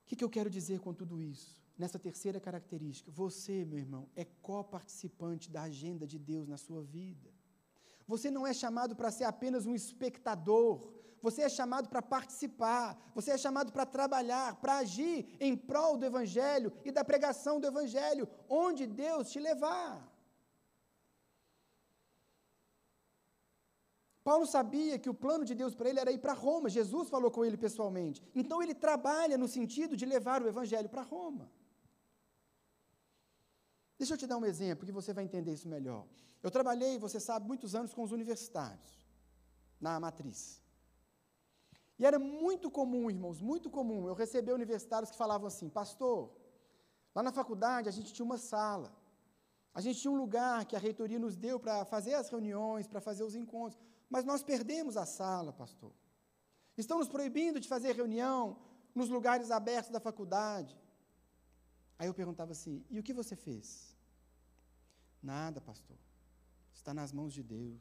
O que, que eu quero dizer com tudo isso? Nessa terceira característica, você, meu irmão, é coparticipante da agenda de Deus na sua vida. Você não é chamado para ser apenas um espectador, você é chamado para participar, você é chamado para trabalhar, para agir em prol do Evangelho e da pregação do Evangelho, onde Deus te levar. Paulo sabia que o plano de Deus para ele era ir para Roma. Jesus falou com ele pessoalmente. Então ele trabalha no sentido de levar o evangelho para Roma. Deixa eu te dar um exemplo que você vai entender isso melhor. Eu trabalhei, você sabe, muitos anos com os universitários, na matriz. E era muito comum, irmãos, muito comum, eu receber universitários que falavam assim: Pastor, lá na faculdade a gente tinha uma sala, a gente tinha um lugar que a reitoria nos deu para fazer as reuniões, para fazer os encontros. Mas nós perdemos a sala, pastor. Estão nos proibindo de fazer reunião nos lugares abertos da faculdade. Aí eu perguntava assim: e o que você fez? Nada, pastor. Está nas mãos de Deus.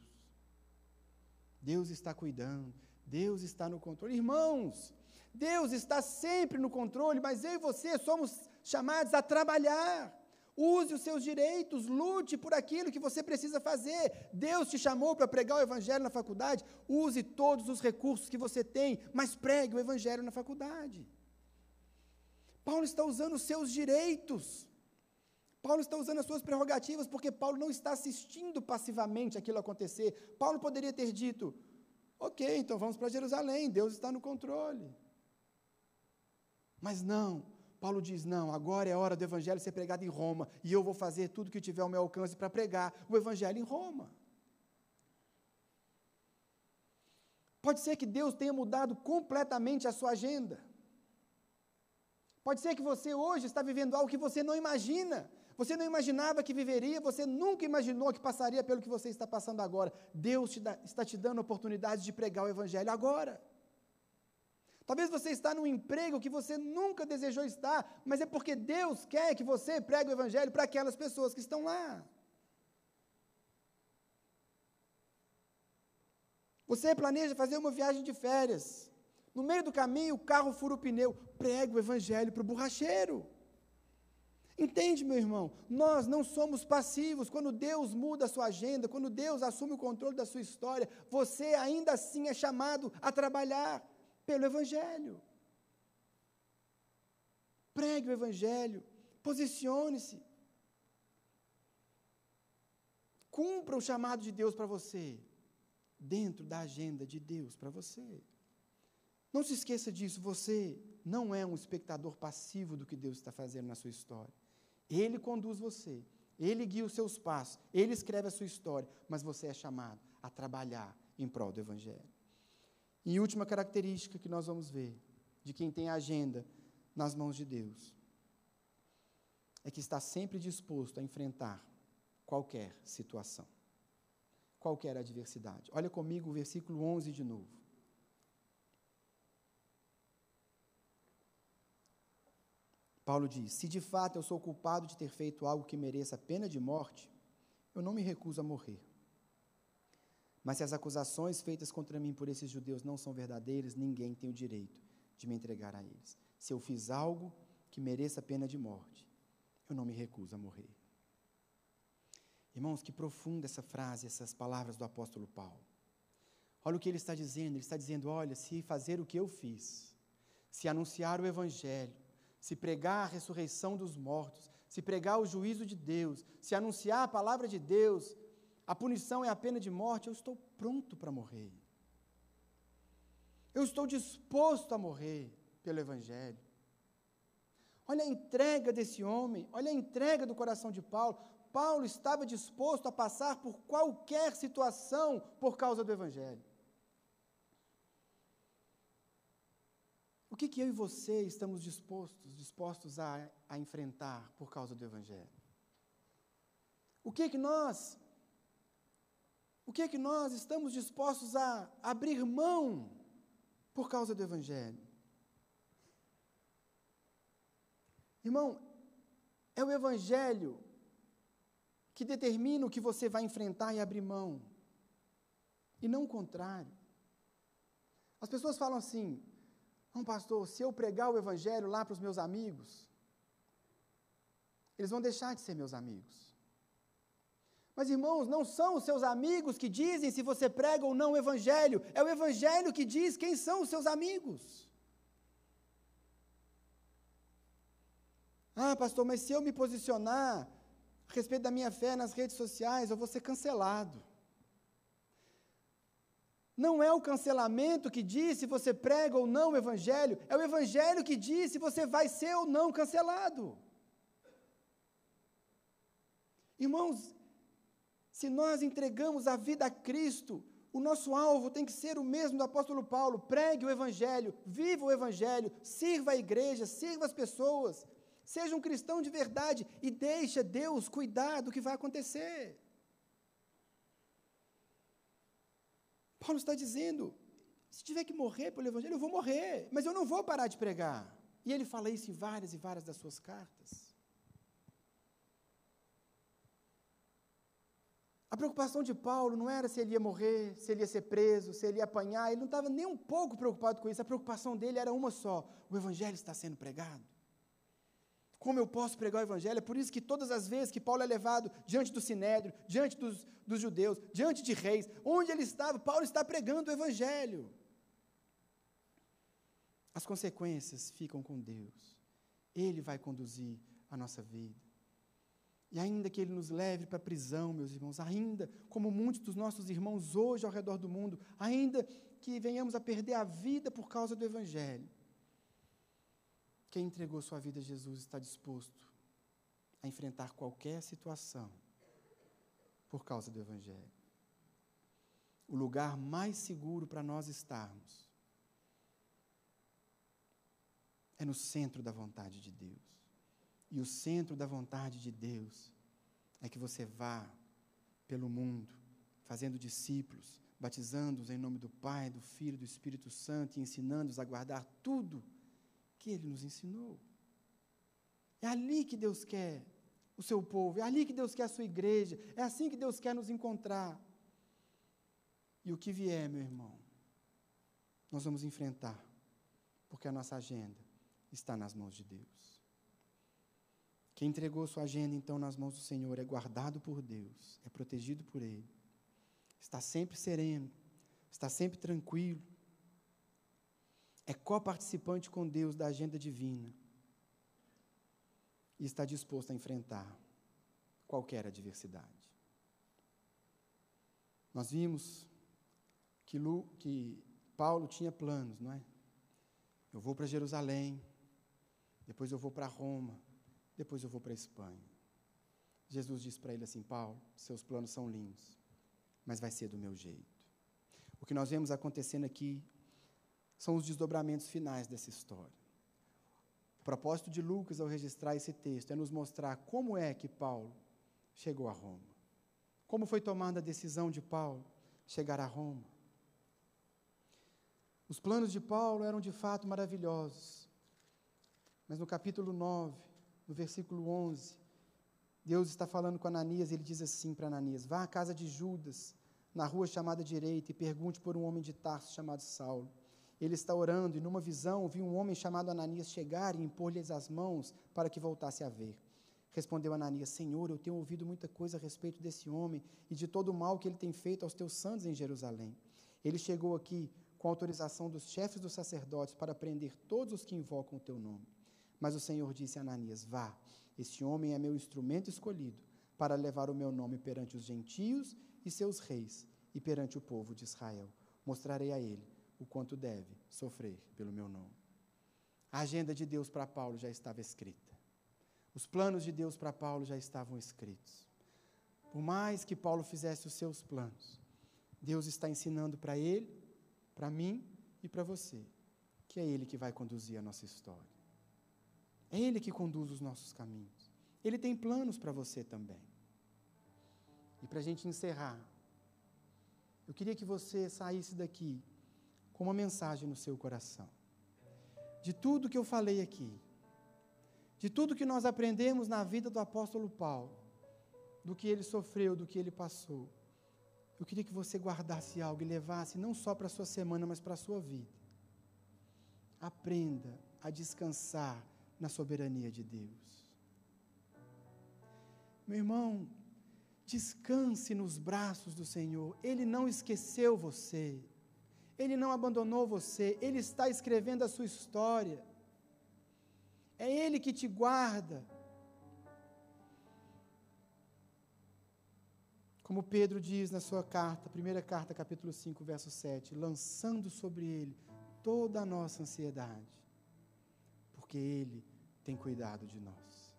Deus está cuidando. Deus está no controle. Irmãos, Deus está sempre no controle, mas eu e você somos chamados a trabalhar. Use os seus direitos, lute por aquilo que você precisa fazer. Deus te chamou para pregar o Evangelho na faculdade, use todos os recursos que você tem, mas pregue o Evangelho na faculdade. Paulo está usando os seus direitos. Paulo está usando as suas prerrogativas, porque Paulo não está assistindo passivamente aquilo acontecer. Paulo poderia ter dito: ok, então vamos para Jerusalém, Deus está no controle. Mas não, Paulo diz: não, agora é hora do evangelho ser pregado em Roma, e eu vou fazer tudo que tiver ao meu alcance para pregar o evangelho em Roma. Pode ser que Deus tenha mudado completamente a sua agenda. Pode ser que você hoje está vivendo algo que você não imagina. Você não imaginava que viveria, você nunca imaginou que passaria pelo que você está passando agora. Deus te dá, está te dando a oportunidade de pregar o Evangelho agora. Talvez você está num emprego que você nunca desejou estar, mas é porque Deus quer que você pregue o evangelho para aquelas pessoas que estão lá. Você planeja fazer uma viagem de férias. No meio do caminho, o carro fura o pneu. Pregue o evangelho para o borracheiro. Entende, meu irmão? Nós não somos passivos. Quando Deus muda a sua agenda, quando Deus assume o controle da sua história, você ainda assim é chamado a trabalhar pelo Evangelho. Pregue o Evangelho, posicione-se. Cumpra o chamado de Deus para você, dentro da agenda de Deus para você. Não se esqueça disso, você não é um espectador passivo do que Deus está fazendo na sua história. Ele conduz você, ele guia os seus passos, ele escreve a sua história, mas você é chamado a trabalhar em prol do Evangelho. E última característica que nós vamos ver de quem tem a agenda nas mãos de Deus é que está sempre disposto a enfrentar qualquer situação, qualquer adversidade. Olha comigo o versículo 11 de novo. Paulo diz: Se de fato eu sou culpado de ter feito algo que mereça pena de morte, eu não me recuso a morrer. Mas se as acusações feitas contra mim por esses judeus não são verdadeiras, ninguém tem o direito de me entregar a eles. Se eu fiz algo que mereça pena de morte, eu não me recuso a morrer. Irmãos, que profunda essa frase, essas palavras do apóstolo Paulo. Olha o que ele está dizendo: ele está dizendo, olha, se fazer o que eu fiz, se anunciar o Evangelho, se pregar a ressurreição dos mortos, se pregar o juízo de Deus, se anunciar a palavra de Deus, a punição é a pena de morte, eu estou pronto para morrer. Eu estou disposto a morrer pelo Evangelho. Olha a entrega desse homem, olha a entrega do coração de Paulo. Paulo estava disposto a passar por qualquer situação por causa do Evangelho. O que, que eu e você estamos dispostos, dispostos a, a enfrentar por causa do Evangelho? O que, que nós o que que nós estamos dispostos a abrir mão por causa do Evangelho? Irmão, é o Evangelho que determina o que você vai enfrentar e abrir mão, e não o contrário. As pessoas falam assim: não, pastor, se eu pregar o Evangelho lá para os meus amigos, eles vão deixar de ser meus amigos. Mas, irmãos, não são os seus amigos que dizem se você prega ou não o Evangelho, é o Evangelho que diz quem são os seus amigos. Ah, pastor, mas se eu me posicionar a respeito da minha fé nas redes sociais, eu vou ser cancelado. Não é o cancelamento que diz se você prega ou não o Evangelho, é o Evangelho que diz se você vai ser ou não cancelado. Irmãos, se nós entregamos a vida a Cristo, o nosso alvo tem que ser o mesmo do apóstolo Paulo: pregue o Evangelho, viva o Evangelho, sirva a igreja, sirva as pessoas, seja um cristão de verdade e deixe Deus cuidar do que vai acontecer. Paulo está dizendo: se tiver que morrer pelo Evangelho, eu vou morrer, mas eu não vou parar de pregar. E ele fala isso em várias e várias das suas cartas. A preocupação de Paulo não era se ele ia morrer, se ele ia ser preso, se ele ia apanhar, ele não estava nem um pouco preocupado com isso. A preocupação dele era uma só: o Evangelho está sendo pregado. Como eu posso pregar o Evangelho? É por isso que todas as vezes que Paulo é levado diante do Sinédrio, diante dos, dos judeus, diante de reis, onde ele estava, Paulo está pregando o Evangelho. As consequências ficam com Deus. Ele vai conduzir a nossa vida. E ainda que Ele nos leve para a prisão, meus irmãos, ainda como muitos dos nossos irmãos hoje ao redor do mundo, ainda que venhamos a perder a vida por causa do Evangelho, quem entregou sua vida a Jesus está disposto a enfrentar qualquer situação por causa do Evangelho. O lugar mais seguro para nós estarmos é no centro da vontade de Deus. E o centro da vontade de Deus é que você vá pelo mundo, fazendo discípulos, batizando-os em nome do Pai, do Filho e do Espírito Santo e ensinando-os a guardar tudo que ele nos ensinou. É ali que Deus quer o seu povo, é ali que Deus quer a sua igreja, é assim que Deus quer nos encontrar. E o que vier, meu irmão, nós vamos enfrentar, porque a nossa agenda está nas mãos de Deus. Quem entregou sua agenda, então, nas mãos do Senhor é guardado por Deus, é protegido por Ele, está sempre sereno, está sempre tranquilo, é coparticipante com Deus da agenda divina e está disposto a enfrentar qualquer adversidade. Nós vimos que, Lu, que Paulo tinha planos, não é? Eu vou para Jerusalém, depois eu vou para Roma, depois eu vou para Espanha. Jesus disse para ele assim: Paulo, seus planos são lindos, mas vai ser do meu jeito. O que nós vemos acontecendo aqui são os desdobramentos finais dessa história. O propósito de Lucas ao registrar esse texto é nos mostrar como é que Paulo chegou a Roma. Como foi tomada a decisão de Paulo chegar a Roma. Os planos de Paulo eram de fato maravilhosos. Mas no capítulo 9, no versículo 11, Deus está falando com Ananias, e ele diz assim para Ananias: Vá à casa de Judas, na rua chamada direita, e pergunte por um homem de Tarso chamado Saulo ele está orando e, numa visão, viu um homem chamado Ananias chegar e impor-lhes as mãos para que voltasse a ver. Respondeu Ananias: Senhor, eu tenho ouvido muita coisa a respeito desse homem e de todo o mal que ele tem feito aos teus santos em Jerusalém. Ele chegou aqui com autorização dos chefes dos sacerdotes para prender todos os que invocam o teu nome. Mas o Senhor disse a Ananias: Vá, esse homem é meu instrumento escolhido para levar o meu nome perante os gentios e seus reis e perante o povo de Israel. Mostrarei a ele o quanto deve sofrer pelo meu nome. A agenda de Deus para Paulo já estava escrita. Os planos de Deus para Paulo já estavam escritos. Por mais que Paulo fizesse os seus planos, Deus está ensinando para ele, para mim e para você, que é Ele que vai conduzir a nossa história. É Ele que conduz os nossos caminhos. Ele tem planos para você também. E para a gente encerrar, eu queria que você saísse daqui com uma mensagem no seu coração. De tudo que eu falei aqui, de tudo que nós aprendemos na vida do apóstolo Paulo, do que ele sofreu, do que ele passou, eu queria que você guardasse algo e levasse não só para a sua semana, mas para a sua vida. Aprenda a descansar na soberania de Deus. Meu irmão, descanse nos braços do Senhor, Ele não esqueceu você. Ele não abandonou você, Ele está escrevendo a sua história. É Ele que te guarda. Como Pedro diz na sua carta, primeira carta, capítulo 5, verso 7, lançando sobre Ele toda a nossa ansiedade, porque Ele tem cuidado de nós.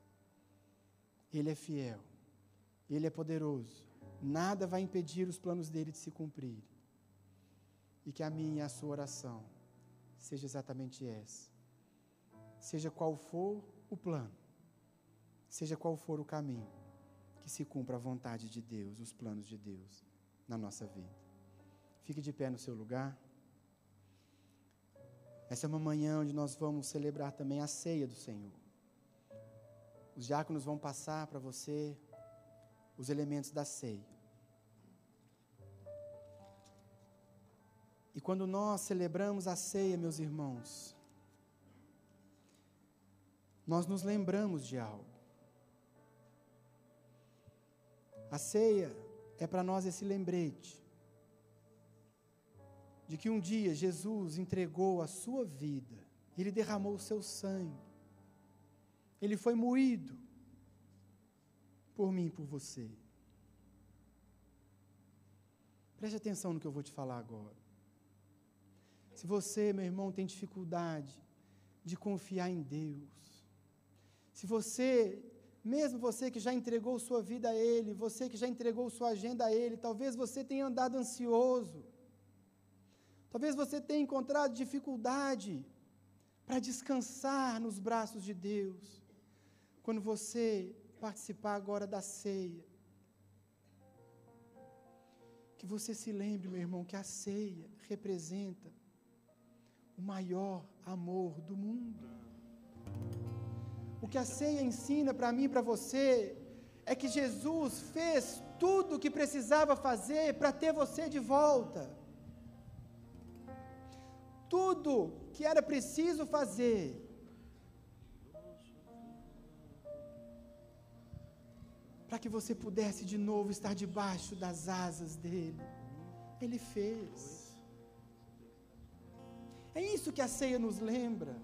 Ele é fiel, Ele é poderoso, nada vai impedir os planos dele de se cumprirem e que a minha e a sua oração seja exatamente essa. Seja qual for o plano, seja qual for o caminho, que se cumpra a vontade de Deus, os planos de Deus na nossa vida. Fique de pé no seu lugar. Essa é uma manhã onde nós vamos celebrar também a ceia do Senhor. Os diáconos vão passar para você os elementos da ceia. E quando nós celebramos a ceia, meus irmãos, nós nos lembramos de algo. A ceia é para nós esse lembrete de que um dia Jesus entregou a sua vida, ele derramou o seu sangue, ele foi moído por mim e por você. Preste atenção no que eu vou te falar agora. Se você, meu irmão, tem dificuldade de confiar em Deus, se você, mesmo você que já entregou sua vida a Ele, você que já entregou sua agenda a Ele, talvez você tenha andado ansioso, talvez você tenha encontrado dificuldade para descansar nos braços de Deus, quando você participar agora da ceia, que você se lembre, meu irmão, que a ceia representa o maior amor do mundo. O que a ceia ensina para mim e para você é que Jesus fez tudo o que precisava fazer para ter você de volta. Tudo que era preciso fazer. Para que você pudesse de novo estar debaixo das asas dele. Ele fez. É isso que a ceia nos lembra.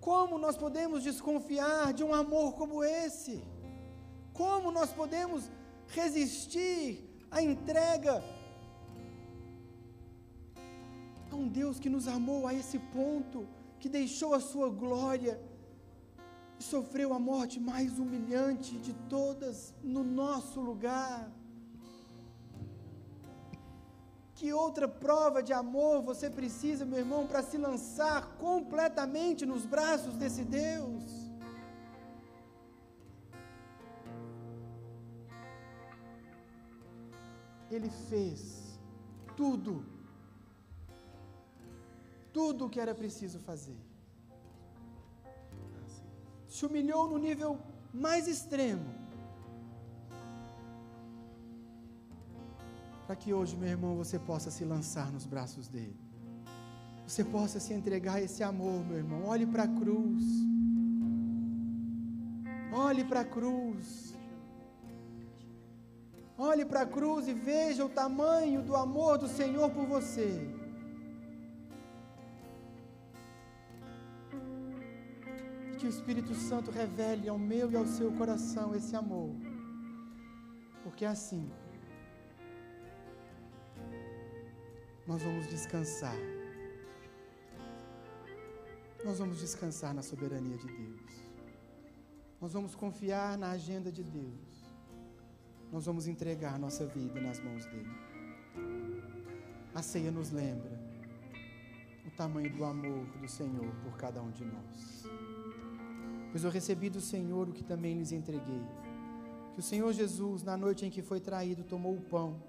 Como nós podemos desconfiar de um amor como esse? Como nós podemos resistir à entrega a um Deus que nos amou a esse ponto, que deixou a sua glória e sofreu a morte mais humilhante de todas no nosso lugar? Que outra prova de amor você precisa, meu irmão, para se lançar completamente nos braços desse Deus? Ele fez tudo, tudo o que era preciso fazer. Se humilhou no nível mais extremo para que hoje, meu irmão, você possa se lançar nos braços dele. Você possa se entregar a esse amor, meu irmão. Olhe para a cruz. Olhe para a cruz. Olhe para a cruz e veja o tamanho do amor do Senhor por você. Que o Espírito Santo revele ao meu e ao seu coração esse amor. Porque é assim nós vamos descansar. Nós vamos descansar na soberania de Deus. Nós vamos confiar na agenda de Deus. Nós vamos entregar nossa vida nas mãos dele. A ceia nos lembra o tamanho do amor do Senhor por cada um de nós. Pois eu recebi do Senhor o que também lhes entreguei. Que o Senhor Jesus, na noite em que foi traído, tomou o pão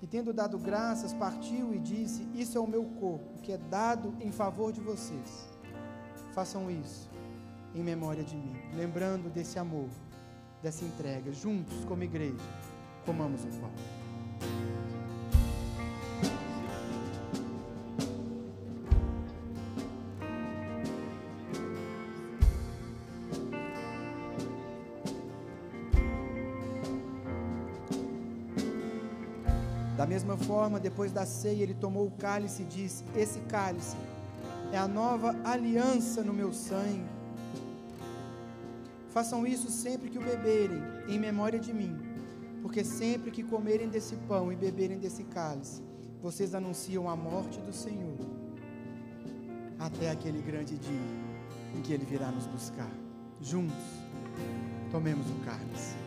e tendo dado graças, partiu e disse: Isso é o meu corpo, que é dado em favor de vocês. Façam isso em memória de mim, lembrando desse amor, dessa entrega, juntos como igreja, comamos o pão. Forma, depois da ceia, ele tomou o cálice e disse: Esse cálice é a nova aliança no meu sangue. Façam isso sempre que o beberem, em memória de mim, porque sempre que comerem desse pão e beberem desse cálice, vocês anunciam a morte do Senhor, até aquele grande dia em que ele virá nos buscar. Juntos, tomemos o cálice.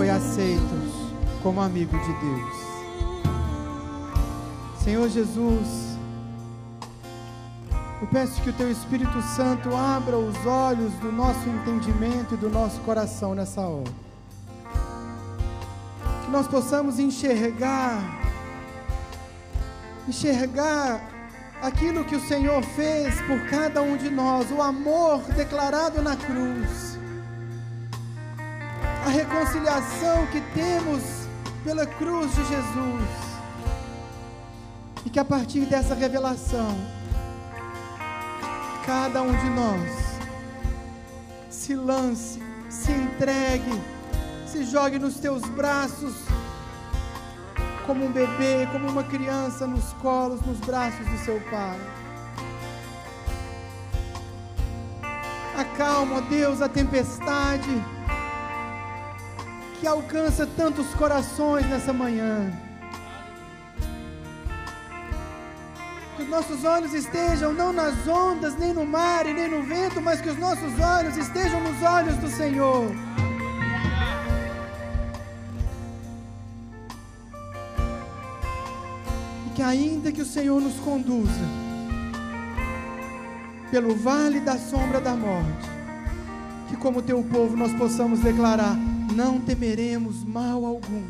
Foi aceito como amigo de Deus. Senhor Jesus, eu peço que o Teu Espírito Santo abra os olhos do nosso entendimento e do nosso coração nessa hora. Que nós possamos enxergar, enxergar aquilo que o Senhor fez por cada um de nós, o amor declarado na cruz, reconciliação que temos pela cruz de Jesus, e que a partir dessa revelação, cada um de nós se lance, se entregue, se jogue nos teus braços, como um bebê, como uma criança nos colos, nos braços do seu pai. Acalma, Deus, a tempestade que alcança tantos corações nessa manhã. Que os nossos olhos estejam não nas ondas, nem no mar e nem no vento, mas que os nossos olhos estejam nos olhos do Senhor. E que ainda que o Senhor nos conduza pelo vale da sombra da morte, que como teu povo nós possamos declarar: não temeremos mal algum,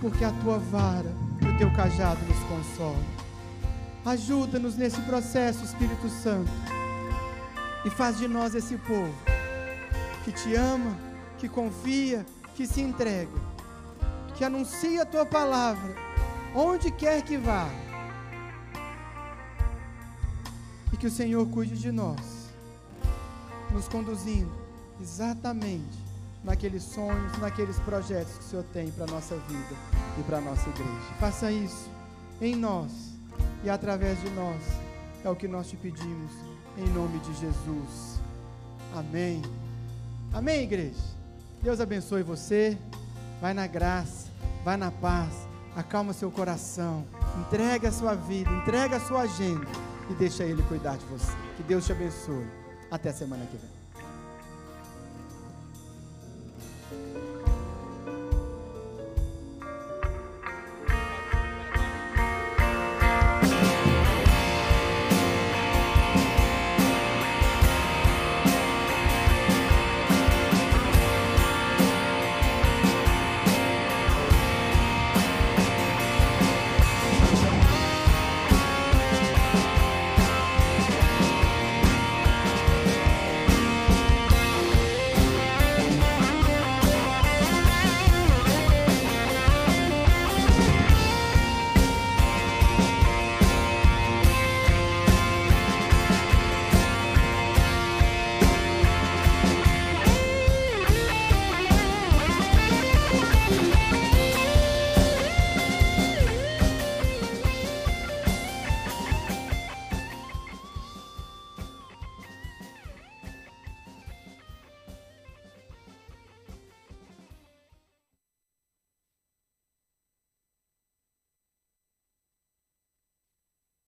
porque a tua vara e o teu cajado nos consolam. Ajuda-nos nesse processo, Espírito Santo, e faz de nós esse povo que te ama, que confia, que se entrega, que anuncia a tua palavra onde quer que vá. E que o Senhor cuide de nós, nos conduzindo exatamente naqueles sonhos, naqueles projetos que o Senhor tem para a nossa vida e para a nossa igreja. Faça isso em nós e através de nós. É o que nós te pedimos, em nome de Jesus. Amém. Amém, igreja. Deus abençoe você. Vai na graça, vai na paz. Acalma seu coração. Entrega a sua vida, entrega a sua agenda e deixa Ele cuidar de você. Que Deus te abençoe. Até semana que vem.